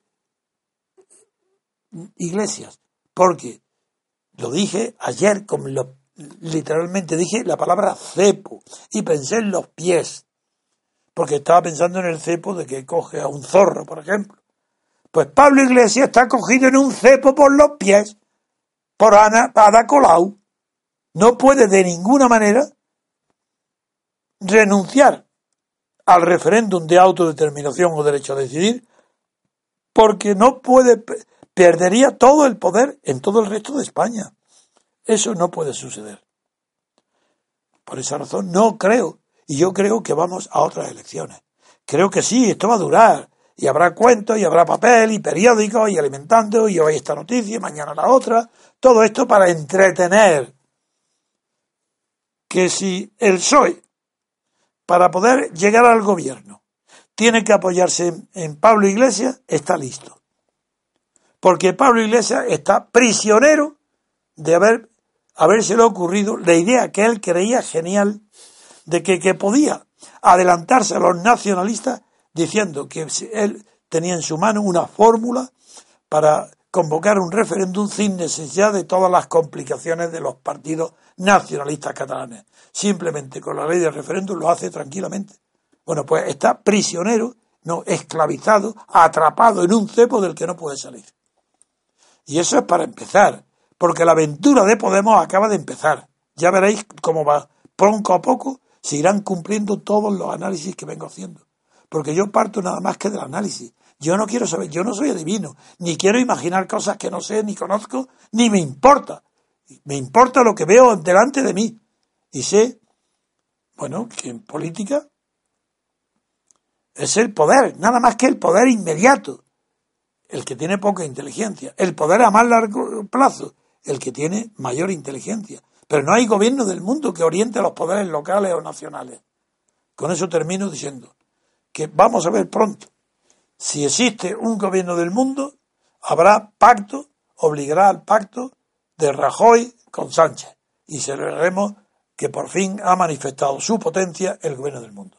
Iglesias. Porque lo dije ayer, como literalmente dije la palabra cepo y pensé en los pies. Porque estaba pensando en el cepo de que coge a un zorro, por ejemplo. Pues Pablo Iglesias está cogido en un cepo por los pies por Ana Ada Colau. No puede de ninguna manera renunciar al referéndum de autodeterminación o derecho a decidir, porque no puede, perdería todo el poder en todo el resto de España. Eso no puede suceder. Por esa razón no creo, y yo creo que vamos a otras elecciones. Creo que sí, esto va a durar, y habrá cuentos, y habrá papel, y periódicos, y alimentando, y hoy esta noticia, y mañana la otra, todo esto para entretener. Que si el PSOE para poder llegar al gobierno tiene que apoyarse en, Pablo Iglesias, está listo. Porque Pablo Iglesias está prisionero de haber habérselo ocurrido la idea que él creía genial de que, que podía adelantarse a los nacionalistas diciendo que él tenía en su mano una fórmula para convocar un referéndum sin necesidad de todas las complicaciones de los partidos nacionalistas catalanes. Simplemente con la ley de referéndum lo hace tranquilamente. Bueno, pues está prisionero, no esclavizado, atrapado en un cepo del que no puede salir. Y eso es para empezar, porque la aventura de Podemos acaba de empezar. Ya veréis cómo va. Poco a poco se irán cumpliendo todos los análisis que vengo haciendo. Porque yo parto nada más que del análisis. Yo no quiero saber, yo no soy adivino, ni quiero imaginar cosas que no sé, ni conozco, ni me importa. Me importa lo que veo delante de mí. Y sé, bueno, que en política es el poder, nada más que el poder inmediato, el que tiene poca inteligencia. El poder a más largo plazo, el que tiene mayor inteligencia. Pero no hay gobierno del mundo que oriente los poderes locales o nacionales. Con eso termino diciendo que vamos a ver pronto. Si existe un gobierno del mundo, habrá pacto, obligará al pacto de Rajoy con Sánchez y celebraremos que por fin ha manifestado su potencia el gobierno del mundo.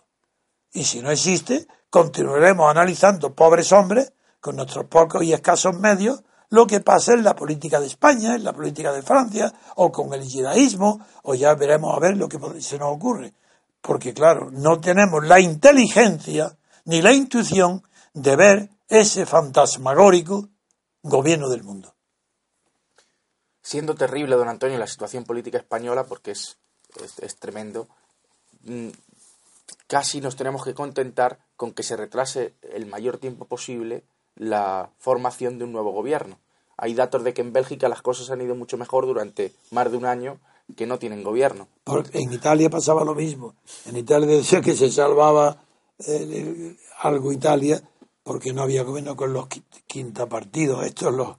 Y si no existe, continuaremos analizando, pobres hombres, con nuestros pocos y escasos medios, lo que pasa en la política de España, en la política de Francia, o con el yidaísmo, o ya veremos a ver lo que se nos ocurre. Porque claro, no tenemos la inteligencia ni la intuición de ver ese fantasmagórico gobierno del mundo siendo terrible, don Antonio, la situación política española, porque es, es, tremendo, mm, casi nos tenemos que contentar con que se retrase el mayor tiempo posible la formación de un nuevo gobierno. Hay datos de que en Bélgica las cosas han ido mucho mejor durante más de un año que no tienen gobierno. en Italia pasaba lo mismo. En Italia decía que se salvaba eh, algo Italia, porque no había gobierno con los qui- quinta partidos, estos los,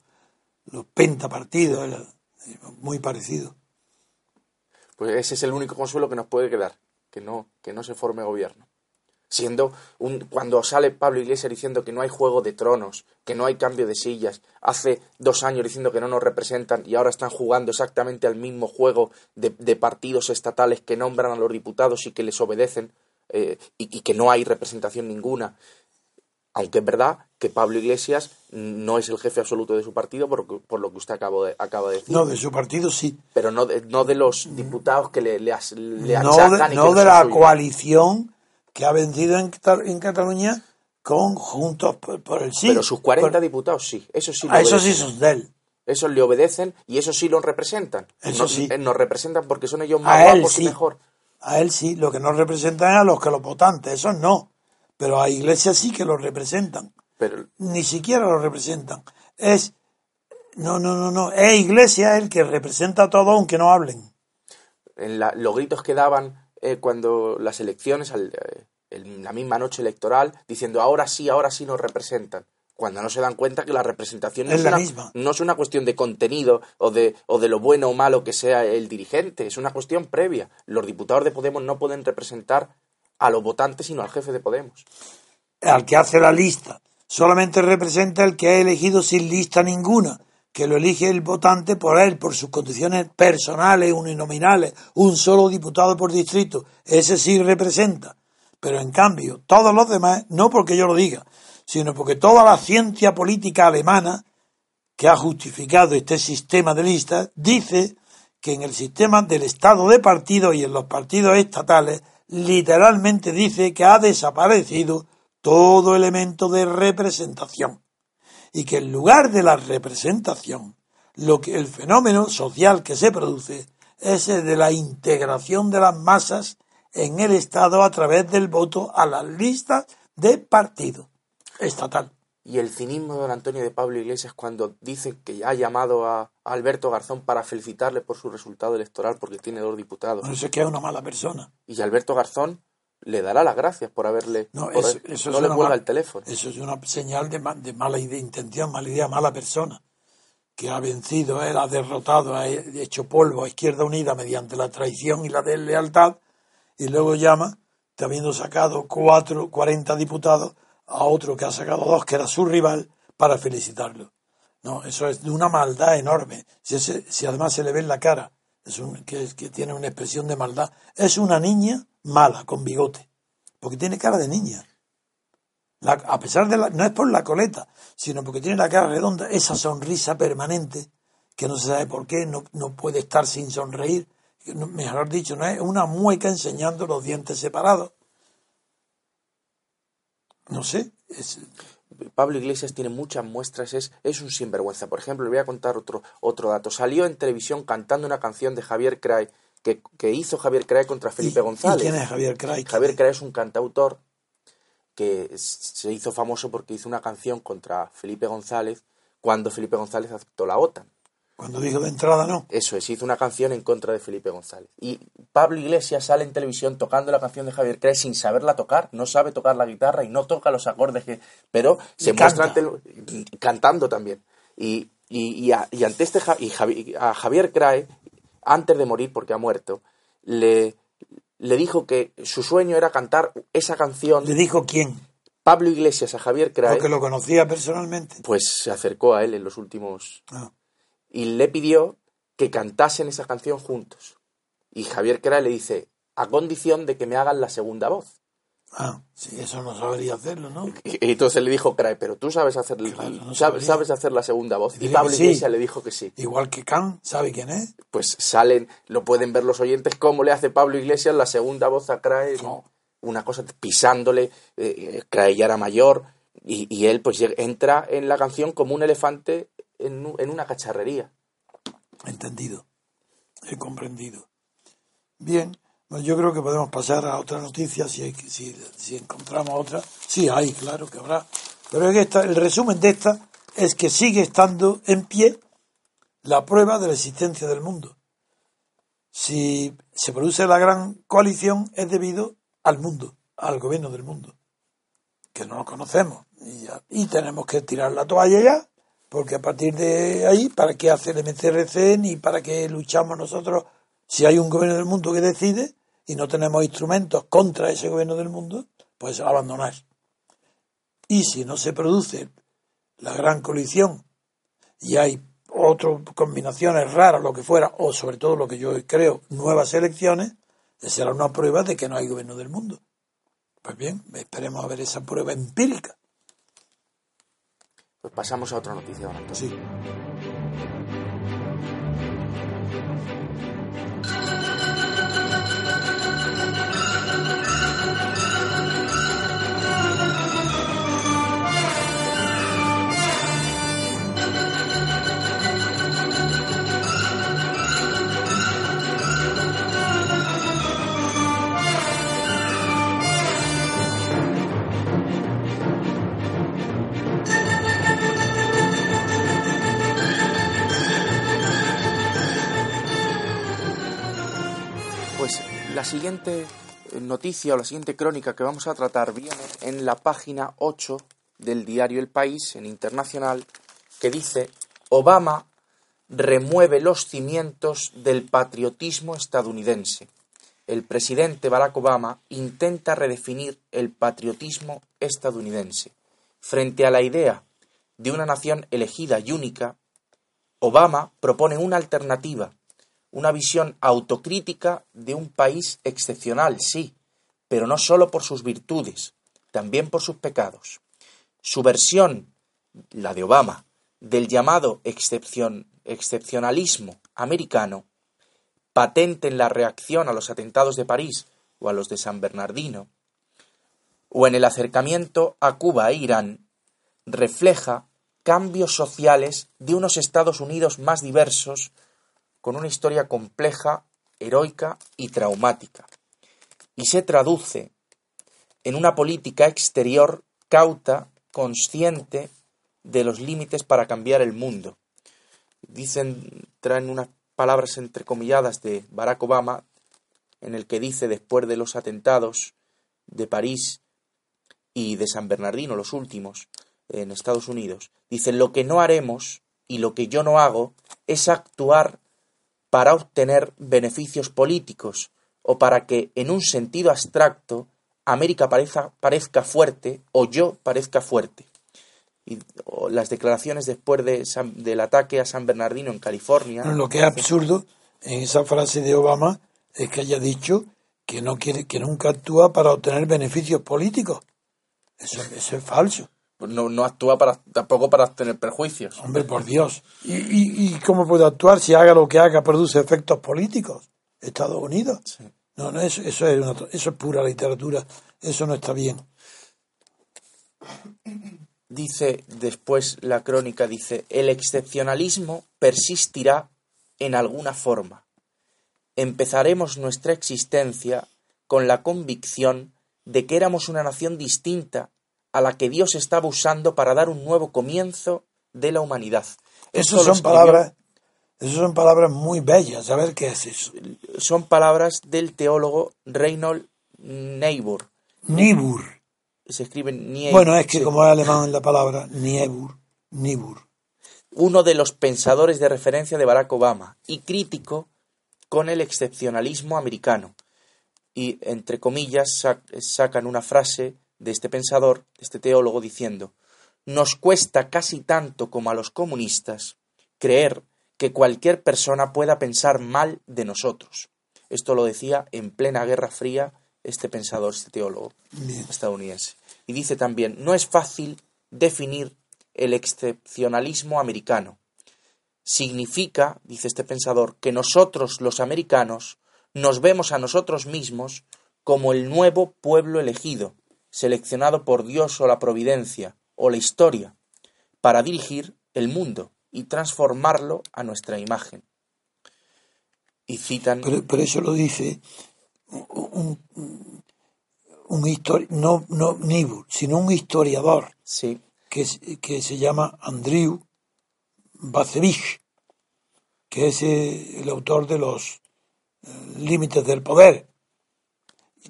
los pentapartidos, era muy parecido. Pues ese es el único consuelo que nos puede quedar, que no, que no se forme gobierno. Siendo un, cuando sale Pablo Iglesias diciendo que no hay juego de tronos, que no hay cambio de sillas, hace dos años diciendo que no nos representan y ahora están jugando exactamente al mismo juego de, de partidos estatales que nombran a los diputados y que les obedecen eh, y, y que no hay representación ninguna. Aunque es verdad que Pablo Iglesias no es el jefe absoluto de su partido, por, por lo que usted acabo de- acaba de decir No, de su partido sí. pero no de, no de los diputados que le, le, as- le no achacan de, y no que de la coalición que ha vencido en, en Cataluña con Juntos por, por el Sí. Pero sus 40 Por- diputados sí, eso sí, a eso sí obedecen. son de él. Esos le obedecen y eso sí los representan. Eso No- sí. eh, Nos representan porque son ellos más A él guapos y sí. mejor. A él sí, lo que no representan es a los que los votantes, esos no. Pero a Iglesias sí que los representan. Pero Ni siquiera los representan. Es. No, no, no, no. Es Iglesias el que representa a todos aunque no hablen. en la- los gritos que daban eh, cuando las elecciones, al- eh, en la misma noche electoral, diciendo ahora sí, ahora sí nos representan. Cuando no se dan cuenta que la representación no Es una, misma. no es una cuestión de contenido o de, o de lo bueno o malo que sea el dirigente, es una cuestión previa. Los diputados de Podemos no pueden representar a los votantes, sino al jefe de Podemos. Al que hace la lista. Solamente representa el que ha elegido sin lista ninguna. Que lo elige el votante por él, por sus condiciones personales, uninominales. Un solo diputado por distrito. Ese sí representa. Pero en cambio, todos los demás, no porque yo lo diga, sino porque toda la ciencia política alemana que ha justificado este sistema de listas dice que en el sistema del estado de partido y en los partidos estatales literalmente dice que ha desaparecido todo elemento de representación y que en lugar de la representación lo que el fenómeno social que se produce es el de la integración de las masas en el estado a través del voto a las listas de partido estatal Y el cinismo de don Antonio de Pablo Iglesias cuando dice que ha llamado a, Alberto Garzón para felicitarle por su resultado electoral porque tiene dos diputados. Eso es que es una mala persona. Y Alberto Garzón le dará las gracias por haberle... No, por- eso, eso no es le cuelga el teléfono. Eso es una señal de, de mala ide- intención, mala idea, mala persona. Que ha vencido, él ha derrotado, ha hecho polvo a Izquierda Unida mediante la traición y la deslealtad, y luego llama, habiendo sacado cuatro, 40 diputados, a otro que ha sacado dos, que era su rival, para felicitarlo. No, eso es de una maldad enorme. Si, ese- si además se le ve en la cara, es un, que, que tiene una expresión de maldad. Es una niña mala, con bigote, porque tiene cara de niña. A pesar de la, no es por la coleta, sino porque tiene la cara redonda, esa sonrisa permanente, que no se sabe por qué, no, no puede estar sin sonreír. Mejor dicho, no es una mueca enseñando los dientes separados. No sé, Pablo Iglesias tiene muchas muestras, es, es un sinvergüenza. Por ejemplo, le voy a contar otro, otro dato. Salió en televisión cantando una canción de Javier Cray que, que hizo Javier Cray contra Felipe ¿Y- González. ¿Y quién es Javier Cray? Javier Cray es un cantautor que se hizo famoso porque hizo una canción contra Felipe González cuando Felipe González aceptó la OTAN. Cuando dijo de entrada no. Eso es, hizo una canción en contra de Felipe González. Y Pablo Iglesias sale en televisión tocando la canción de Javier Cray sin saberla tocar, no sabe tocar la guitarra y no toca los acordes que... Pero se muestra ante el- cantando también. Y, y, y a- y ante este Ja- y Javi- a Javier Cray, antes de morir, porque ha muerto, le, le dijo que su sueño era cantar esa canción. ¿Le dijo quién? Pablo Iglesias a Javier Cray, Porque lo conocía personalmente. pues se acercó a él en los últimos Ah, y le pidió que cantasen esa canción juntos. Y Javier Cray le dice, a condición de que me hagan la segunda voz. ah, sí, eso no sabría hacerlo, ¿no? Y y entonces le dijo Cray, pero tú sabes hacer, Claro, no sabes, sabes hacer la segunda voz. Y Pablo sí. Iglesias le dijo que sí. Igual que Kant, ¿sabe quién es? Pues salen, lo pueden ver los oyentes, cómo le hace Pablo Iglesias la segunda voz a Cray. No. Una cosa pisándole, eh, Cray ya era mayor, y, y él pues entra en la canción como un elefante en, en una cacharrería. Entendido. He comprendido. Bien, pues yo creo que podemos pasar a otra noticia si, hay si, si encontramos otra. Sí, hay, claro que habrá. Pero es que esta- el resumen de esta es que sigue estando en pie la prueba de la existencia del mundo. Si se produce la gran coalición es debido al mundo, al gobierno del mundo. que no lo conocemos. Y, ya- y tenemos que tirar la toalla ya, porque a partir de ahí, ¿para qué hace el MCRC ni para qué luchamos nosotros si hay un gobierno del mundo que decide y no tenemos instrumentos contra ese gobierno del mundo? Pues abandonar. Y si no se produce la gran coalición y hay otras combinaciones raras, lo que fuera, o sobre todo lo que yo creo, nuevas elecciones, será una prueba de que no hay gobierno del mundo. Pues bien, esperemos a ver esa prueba empírica. Pues pasamos a otra noticia. Sí. Siguiente eh, noticia o la siguiente crónica que vamos a tratar viene en la página 8 del diario El País, en internacional, que dice Obama remueve los cimientos del patriotismo estadounidense. El presidente Barack Obama intenta redefinir el patriotismo estadounidense. Frente a la idea de una nación elegida y única, Obama propone una alternativa, una visión autocrítica de un país excepcional, sí, pero no solo por sus virtudes, también por sus pecados. Su versión, la de Obama, del llamado excepcion- excepcionalismo americano, patente en la reacción a los atentados de París o a los de San Bernardino, o en el acercamiento a Cuba e Irán, refleja cambios sociales de unos Estados Unidos más diversos, con una historia compleja, heroica y traumática, y se traduce en una política exterior cauta, consciente de los límites para cambiar el mundo. Dicen, traen unas palabras entrecomilladas de Barack Obama, en el que dice, después de los atentados de París y de San Bernardino, los últimos, en Estados Unidos, dice, lo que no haremos y lo que yo no hago es actuar para obtener beneficios políticos o para que, en un sentido abstracto, América parezca, parezca fuerte o yo parezca fuerte. Y o las declaraciones después de San- del ataque a San Bernardino en California. Bueno, lo que es absurdo en esa frase de Obama es que haya dicho que no quiere, que nunca actúa para obtener beneficios políticos. Eso, eso es falso. Pues no, no actúa para, tampoco para obtener perjuicios. Hombre, por Dios. ¿Y, y, y cómo puede actuar si haga lo que haga produce efectos políticos? Estados Unidos. No, no, eso, eso, es una- eso es pura literatura. Eso no está bien. Dice después la crónica, dice, el excepcionalismo persistirá en alguna forma. Empezaremos nuestra existencia con la convicción de que éramos una nación distinta a la que Dios estaba usando para dar un nuevo comienzo de la humanidad. Esas son escribió- palabras, esas son palabras muy bellas. A ver qué es eso. son palabras del teólogo Reinhold Niebuhr. Nibur. Se escribe Nie- Bueno, es que como es alemán en la palabra, Niebur, Nibur. uno de los pensadores de referencia de Barack Obama y crítico con el excepcionalismo americano. Y, entre comillas, sac- sacan una frase de este pensador, de este teólogo, diciendo, nos cuesta casi tanto como a los comunistas creer que cualquier persona pueda pensar mal de nosotros. Esto lo decía en plena Guerra Fría este pensador, este teólogo Bien. estadounidense. Y dice también, no es fácil definir el excepcionalismo americano. Significa, dice este pensador, que nosotros los americanos nos vemos a nosotros mismos como el nuevo pueblo elegido, seleccionado por Dios o la providencia o la historia, para dirigir el mundo y transformarlo a nuestra imagen. Y citan Pero, pero eso lo dice un, un, un histori- no, no Nibur, sino un historiador sí, que, que se llama Andrew Bacevich, que es eh, el autor de los eh, límites del poder.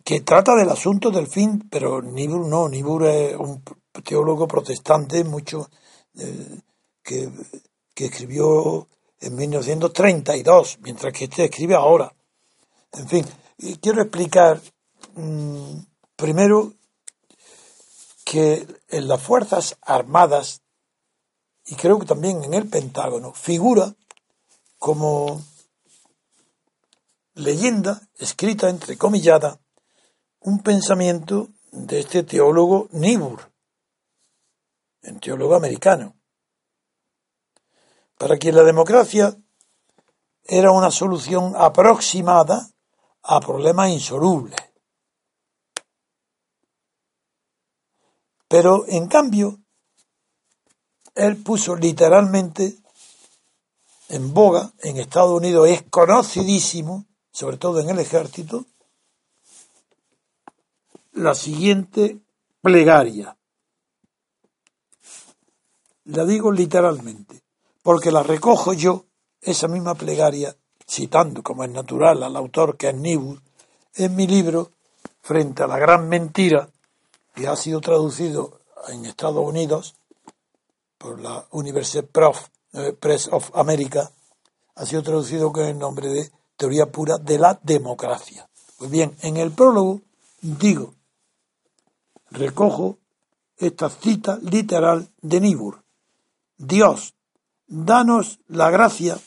Que trata del asunto del fin, pero Niebuhr no, Niebuhr es un teólogo protestante mucho eh, que, que escribió en 1932, mientras que este escribe ahora. En fin, quiero explicar mmm, primero que en las Fuerzas Armadas, y creo que también en el Pentágono, figura como leyenda, escrita entrecomillada, un pensamiento de este teólogo Niebuhr, un teólogo americano, para quien la democracia era una solución aproximada a problemas insolubles. Pero en cambio, él puso literalmente en boga, en Estados Unidos es conocidísimo, sobre todo en el ejército, la siguiente plegaria. La digo literalmente, porque la recojo yo, esa misma plegaria, citando como es natural al autor que es Niebuhr, en mi libro, Frente a la gran mentira, que ha sido traducido en Estados Unidos por la University eh, Press of America, ha sido traducido con el nombre de Teoría Pura de la Democracia. Pues bien, en el prólogo digo, recojo esta cita literal de Nibur. Dios, danos la gracia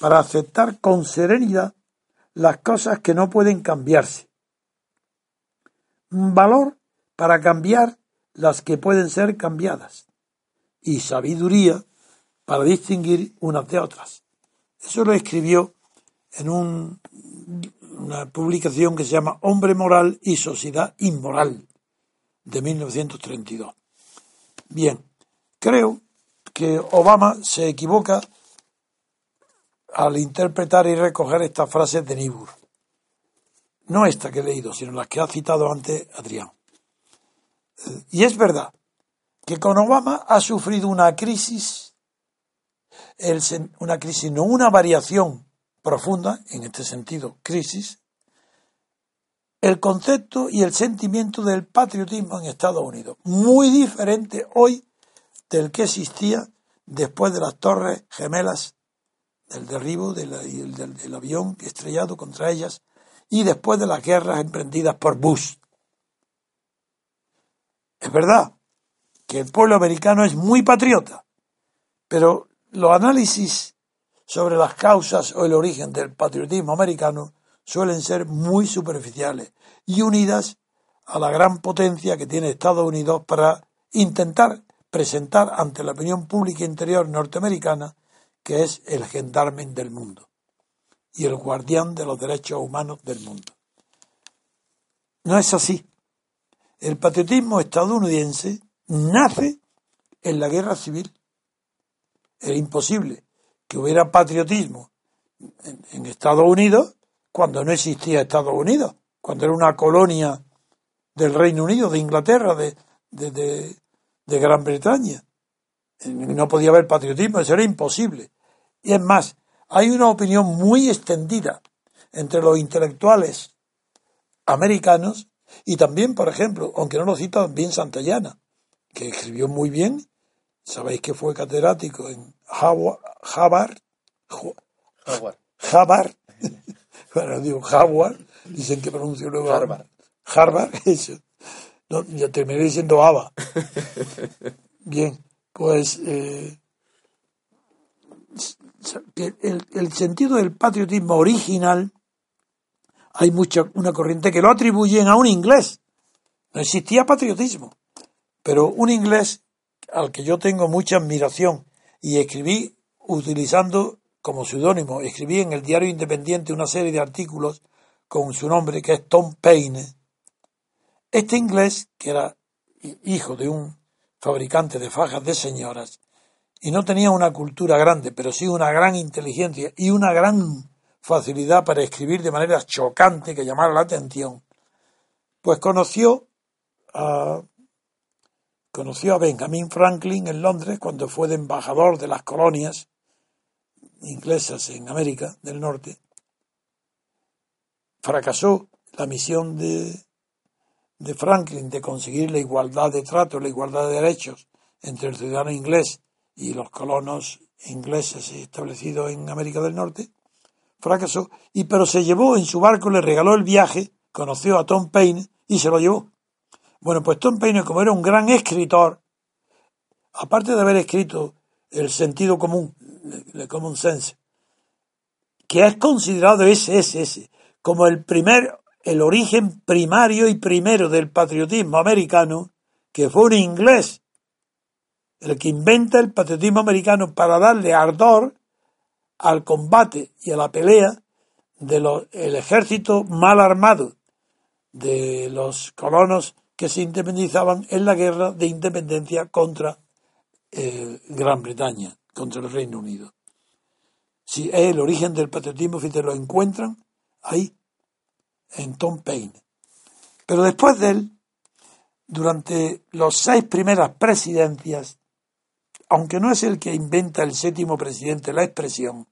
para aceptar con serenidad las cosas que no pueden cambiarse. Valor para cambiar las que pueden ser cambiadas. Y sabiduría para distinguir unas de otras. Eso lo escribió en un, una publicación que se llama Hombre Moral y Sociedad Inmoral de 1932. Bien, creo que Obama se equivoca al interpretar y recoger estas frases de Niebuhr. No esta que he leído, sino las que ha citado antes Adrián. Y es verdad que con Obama ha sufrido una crisis, una crisis, no una variación profunda, en este sentido, crisis, el concepto y el sentimiento del patriotismo en Estados Unidos, muy diferente hoy del que existía después de las torres gemelas del derribo del, del, avión estrellado contra ellas y después de las guerras emprendidas por Bush. Es verdad que el pueblo americano es muy patriota, pero los análisis sobre las causas o el origen del patriotismo americano suelen ser muy superficiales y unidas a la gran potencia que tiene Estados Unidos para intentar presentar ante la opinión pública interior norteamericana que es el gendarme del mundo y el guardián de los derechos humanos del mundo. No es así. El patriotismo estadounidense nace en la guerra civil. Era imposible que hubiera patriotismo en, Estados Unidos cuando no existía Estados Unidos, cuando era una colonia del Reino Unido, de Inglaterra, de, de, de Gran Bretaña. No podía haber patriotismo, eso era imposible. Y es más, hay una opinión muy extendida entre los intelectuales americanos y también, por ejemplo, aunque no lo cita bien Santayana, que escribió muy bien, sabéis que fue catedrático en Harvard, Harvard, bueno, digo Harvard, dicen que pronuncio luego Harvard. Harvard, eso. No, ya terminé diciendo ABA. Bien, pues eh, el, el, sentido del patriotismo original, hay mucha, una corriente que lo atribuyen a un inglés. No existía patriotismo, pero un inglés al que yo tengo mucha admiración y escribí utilizando como seudónimo, escribí en el diario Independiente una serie de artículos con su nombre que es Tom Paine. Este inglés, que era hijo de un fabricante de fajas de señoras, y no tenía una cultura grande, pero sí una gran inteligencia y una gran facilidad para escribir de manera chocante que llamara la atención, pues conoció a, conoció a Benjamin Franklin en Londres cuando fue de embajador de las colonias inglesas en América del Norte. Fracasó la misión de, de Franklin de conseguir la igualdad de trato, la igualdad de derechos entre el ciudadano inglés y los colonos ingleses establecidos en América del Norte, fracasó, y pero se llevó en su barco, le regaló el viaje, conoció a Tom Paine y se lo llevó. Bueno, pues Tom Paine, como era un gran escritor, aparte de haber escrito el sentido común, el common sense, que es considerado ese, ese, ese, como el primer, el origen primario y primero del patriotismo americano, que fue un inglés, el que inventa el patriotismo americano para darle ardor al combate y a la pelea del ejército mal armado de los colonos que se independizaban en la guerra de independencia contra eh, Gran Bretaña, contra el Reino Unido. Si es el origen del patriotismo, te lo encuentran ahí, en Tom Paine. Pero después de él, durante los seis primeras presidencias, aunque no es el que inventa el séptimo presidente la expresión,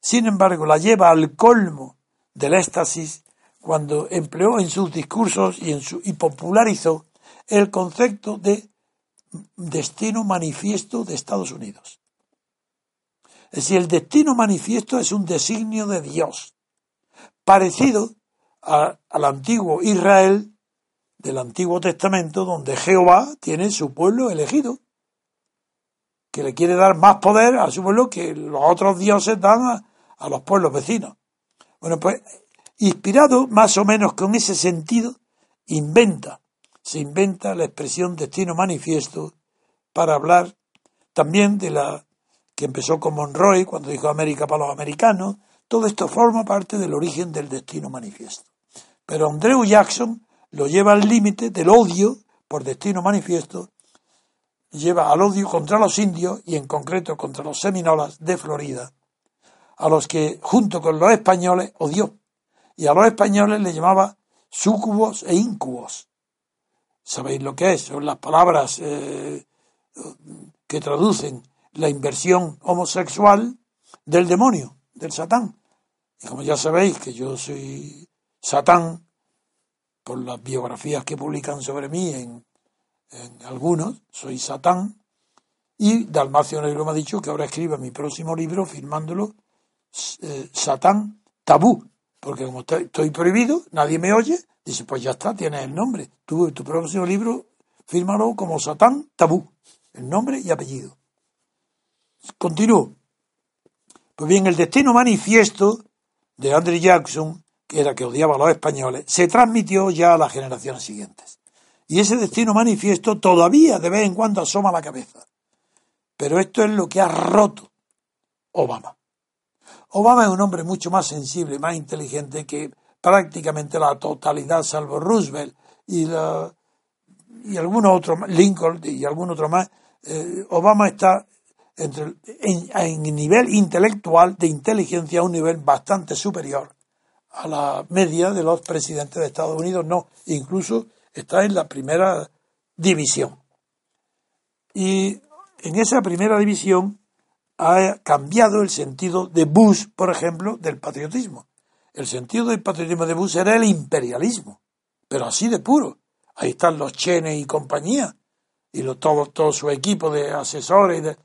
sin embargo la lleva al colmo del éxtasis cuando empleó en sus discursos y, en su, y popularizó el concepto de destino manifiesto de Estados Unidos. Es decir, el destino manifiesto es un designio de Dios, parecido al antiguo Israel del Antiguo Testamento, donde Jehová tiene su pueblo elegido, que le quiere dar más poder a su pueblo que los otros dioses dan a, a los pueblos vecinos. Bueno, pues inspirado más o menos con ese sentido, inventa, se inventa la expresión destino manifiesto para hablar también de la que empezó con Monroy cuando dijo América para los americanos, todo esto forma parte del origen del destino manifiesto. Pero Andrew Jackson lo lleva al límite del odio por destino manifiesto, lleva al odio contra los indios y en concreto contra los seminolas de Florida, a los que junto con los españoles odió. Y a los españoles le llamaba súcubos e incubos. ¿Sabéis lo que es? Son las palabras eh, que traducen la inversión homosexual del demonio, del Satán. Y como ya sabéis que yo soy Satán, por las biografías que publican sobre mí en, algunos, soy Satán, y Dalmacio Negro me ha dicho que ahora escriba mi próximo libro firmándolo eh, Satán Tabú, porque como estoy prohibido, nadie me oye, dice, pues ya está, tienes el nombre. Tú, tu próximo libro, fírmalo como Satán Tabú, el nombre y apellido. Continúo. Pues bien, el destino manifiesto de Andrew Jackson, que era que odiaba a los españoles, se transmitió ya a las generaciones siguientes. Y ese destino manifiesto todavía de vez en cuando asoma la cabeza. Pero esto es lo que ha roto Obama. Obama es un hombre mucho más sensible, más inteligente que prácticamente la totalidad, salvo Roosevelt y, la, y algunos otros, Lincoln y algún otro más. Eh, Obama está entre, en, en nivel intelectual de inteligencia un nivel bastante superior a la media de los presidentes de Estados Unidos, no, incluso está en la primera división. Y en esa primera división ha cambiado el sentido de Bush, por ejemplo, del patriotismo. El sentido del patriotismo de Bush era el imperialismo, pero así de puro. Ahí están los Chenes y compañía, y todo, todo su equipo de asesores, de,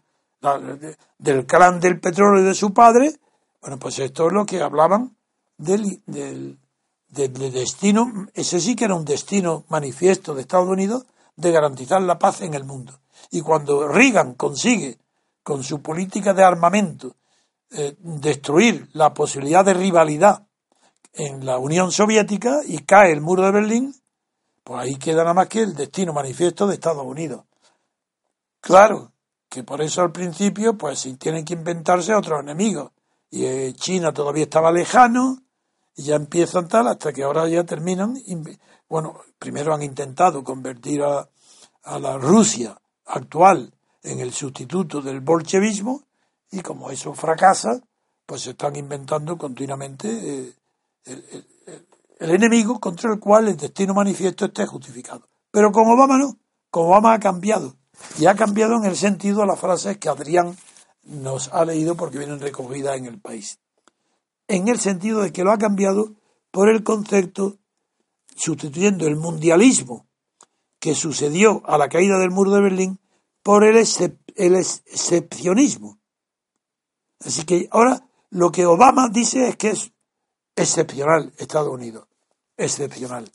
del clan del petróleo de su padre, bueno, pues esto es lo que hablaban del, del, destino, ese sí que era un destino manifiesto de Estados Unidos de garantizar la paz en el mundo. Y cuando Reagan consigue, con su política de armamento, eh, destruir la posibilidad de rivalidad en la Unión Soviética y cae el muro de Berlín, pues ahí queda nada más que el destino manifiesto de Estados Unidos. Claro, que por eso al principio pues tienen que inventarse otros enemigos. Y eh, China todavía estaba lejano y ya empiezan tal hasta que ahora ya terminan. Bueno, primero han intentado convertir a, a la Rusia actual en el sustituto del bolchevismo y como eso fracasa, pues se están inventando continuamente eh, el, el, enemigo contra el cual el destino manifiesto esté justificado. Pero con Obama no, con Obama ha cambiado y ha cambiado en el sentido de las frases que Adrián nos ha leído porque vienen recogidas en el país. En el sentido de que lo ha cambiado por el concepto sustituyendo el mundialismo que sucedió a la caída del muro de Berlín por el, el excepcionismo. Así que ahora lo que Obama dice es que es excepcional Estados Unidos, excepcional.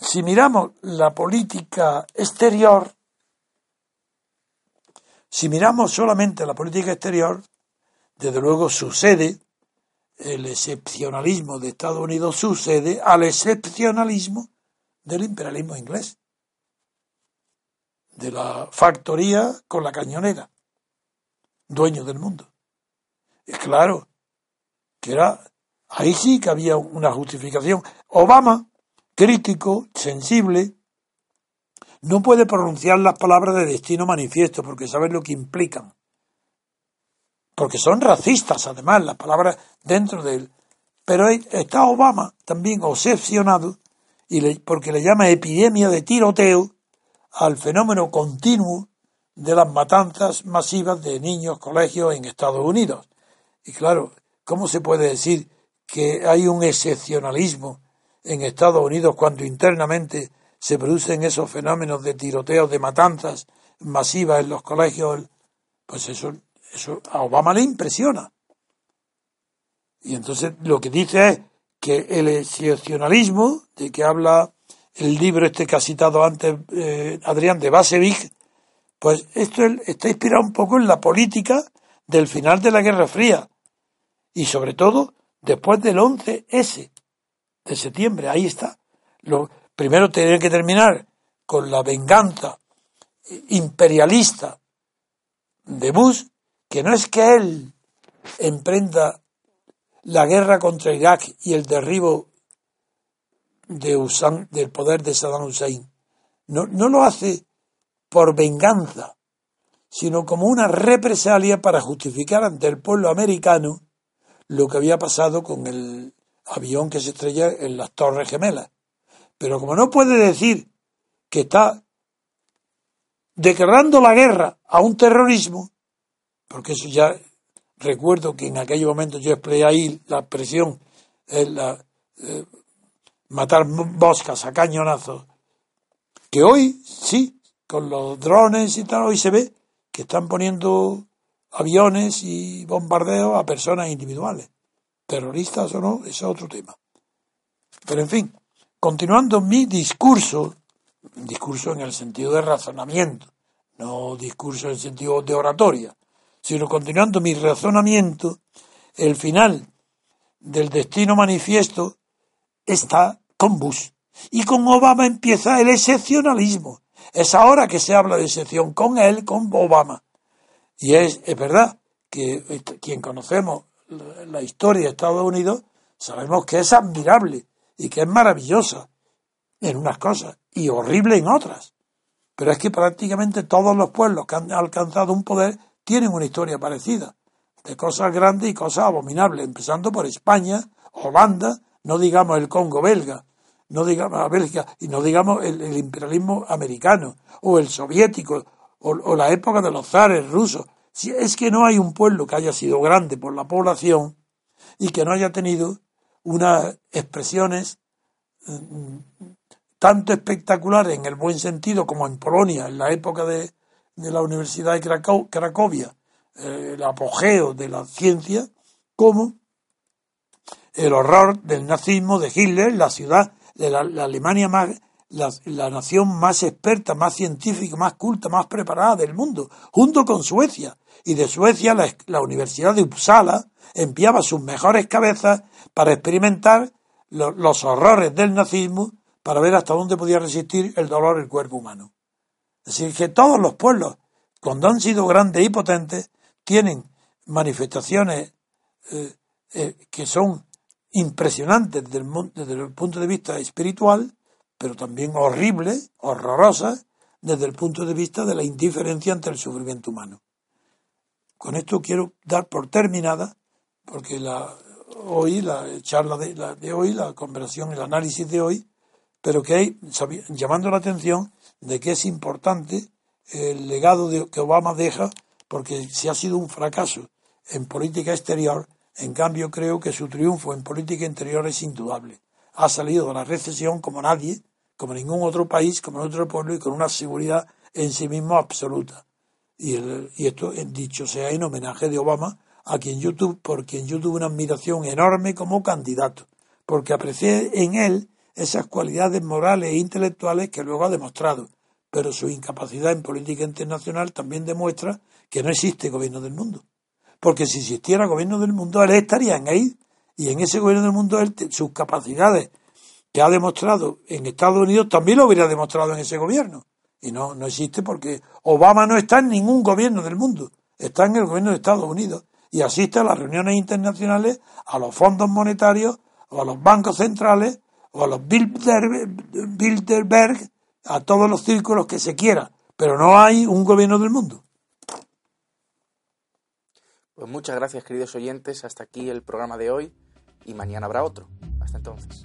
Si miramos la política exterior, si miramos solamente la política exterior, desde luego sucede, el excepcionalismo de Estados Unidos sucede al excepcionalismo del imperialismo inglés, de la factoría con la cañonera, dueño del mundo. Es claro que era, ahí sí que había una justificación. Obama, crítico, sensible, no puede pronunciar las palabras de destino manifiesto porque sabe lo que implican. Porque son racistas, además, las palabras dentro de él. Pero está Obama también obsesionado y porque le llama epidemia de tiroteo al fenómeno continuo de las matanzas masivas de niños, colegios en Estados Unidos. Y claro, ¿cómo se puede decir que hay un excepcionalismo en Estados Unidos cuando internamente se producen esos fenómenos de tiroteos, de matanzas masivas en los colegios, pues eso, eso a Obama le impresiona. Y entonces lo que dice es que el excepcionalismo, de que habla el libro este que ha citado antes eh, Adrián de Basevich, pues esto está inspirado un poco en la política del final de la Guerra Fría y sobre todo después del 11S de septiembre. Ahí está. Lo, primero tiene que terminar con la venganza imperialista de Bush, que no es que él emprenda la guerra contra Irak y el derribo de del poder de Saddam Hussein. No, no lo hace por venganza, sino como una represalia para justificar ante el pueblo americano lo que había pasado con el avión que se estrella en las Torres Gemelas. Pero como no puede decir que está declarando la guerra a un terrorismo, porque eso ya recuerdo que en aquel momento yo empleé ahí la expresión, eh, la, eh, matar moscas a cañonazos, que hoy sí, con los drones y tal, hoy se ve que están poniendo aviones y bombardeos a personas individuales. Terroristas o no, ese es otro tema. Pero en fin, Continuando mi discurso, discurso en el sentido de razonamiento, no discurso en el sentido de oratoria, sino continuando mi razonamiento, el final del destino manifiesto está con Bush. Y con Obama empieza el excepcionalismo. Es ahora que se habla de excepción con él, con Obama. Y es, es verdad que quien conocemos la historia de Estados Unidos, sabemos que es admirable y que es maravillosa en unas cosas y horrible en otras. Pero es que prácticamente todos los pueblos que han alcanzado un poder tienen una historia parecida, de cosas grandes y cosas abominables, empezando por España, Holanda, no digamos el Congo belga, no digamos la Bélgica, y no digamos el, imperialismo americano, o el soviético, o, o, la época de los zares rusos. Si es que no hay un pueblo que haya sido grande por la población y que no haya tenido unas expresiones mm, tanto espectaculares en el buen sentido como en Polonia, en la época de, la Universidad de Cracovia, eh, el apogeo de la ciencia, como el horror del nazismo de Hitler, la ciudad de la, Alemania más, la, nación más experta, más científica, más culta, más preparada del mundo, junto con Suecia. Y de Suecia la, la Universidad de Uppsala enviaba sus mejores cabezas para experimentar los horrores del nazismo, para ver hasta dónde podía resistir el dolor el cuerpo humano. Es decir, que todos los pueblos, cuando han sido grandes y potentes, tienen manifestaciones eh, eh, que son impresionantes desde el, desde el punto de vista espiritual, pero también horribles, horrorosas, desde el punto de vista de la indiferencia ante el sufrimiento humano. Con esto quiero dar por terminada porque la, hoy, la charla de, la, de hoy, la conversación, el análisis de hoy, pero que hay, llamando la atención de que es importante el legado de, que Obama deja, porque si ha sido un fracaso en política exterior, en cambio creo que su triunfo en política interior es indudable. ha salido de la recesión como nadie, como ningún otro país, como otro pueblo y con una seguridad en sí mismo absoluta. Y, y esto, dicho sea en homenaje de Obama, a quien yo por quien yo tuve una admiración enorme como candidato, porque aprecié en él esas cualidades morales e intelectuales que luego ha demostrado, pero su incapacidad en política internacional también demuestra que no existe gobierno del mundo. Porque si existiera gobierno del mundo, él estaría en ahí, y en ese gobierno del mundo él, sus capacidades que ha demostrado en Estados Unidos también lo hubiera demostrado en ese gobierno. Y no, no existe porque Obama no está en ningún gobierno del mundo, está en el gobierno de Estados Unidos y asiste a las reuniones internacionales, a los fondos monetarios, o a los bancos centrales, o a los Bilderberg, a todos los círculos que se quiera, pero no hay un gobierno del mundo. Pues muchas gracias, queridos oyentes. Hasta aquí el programa de hoy y mañana habrá otro. Hasta entonces.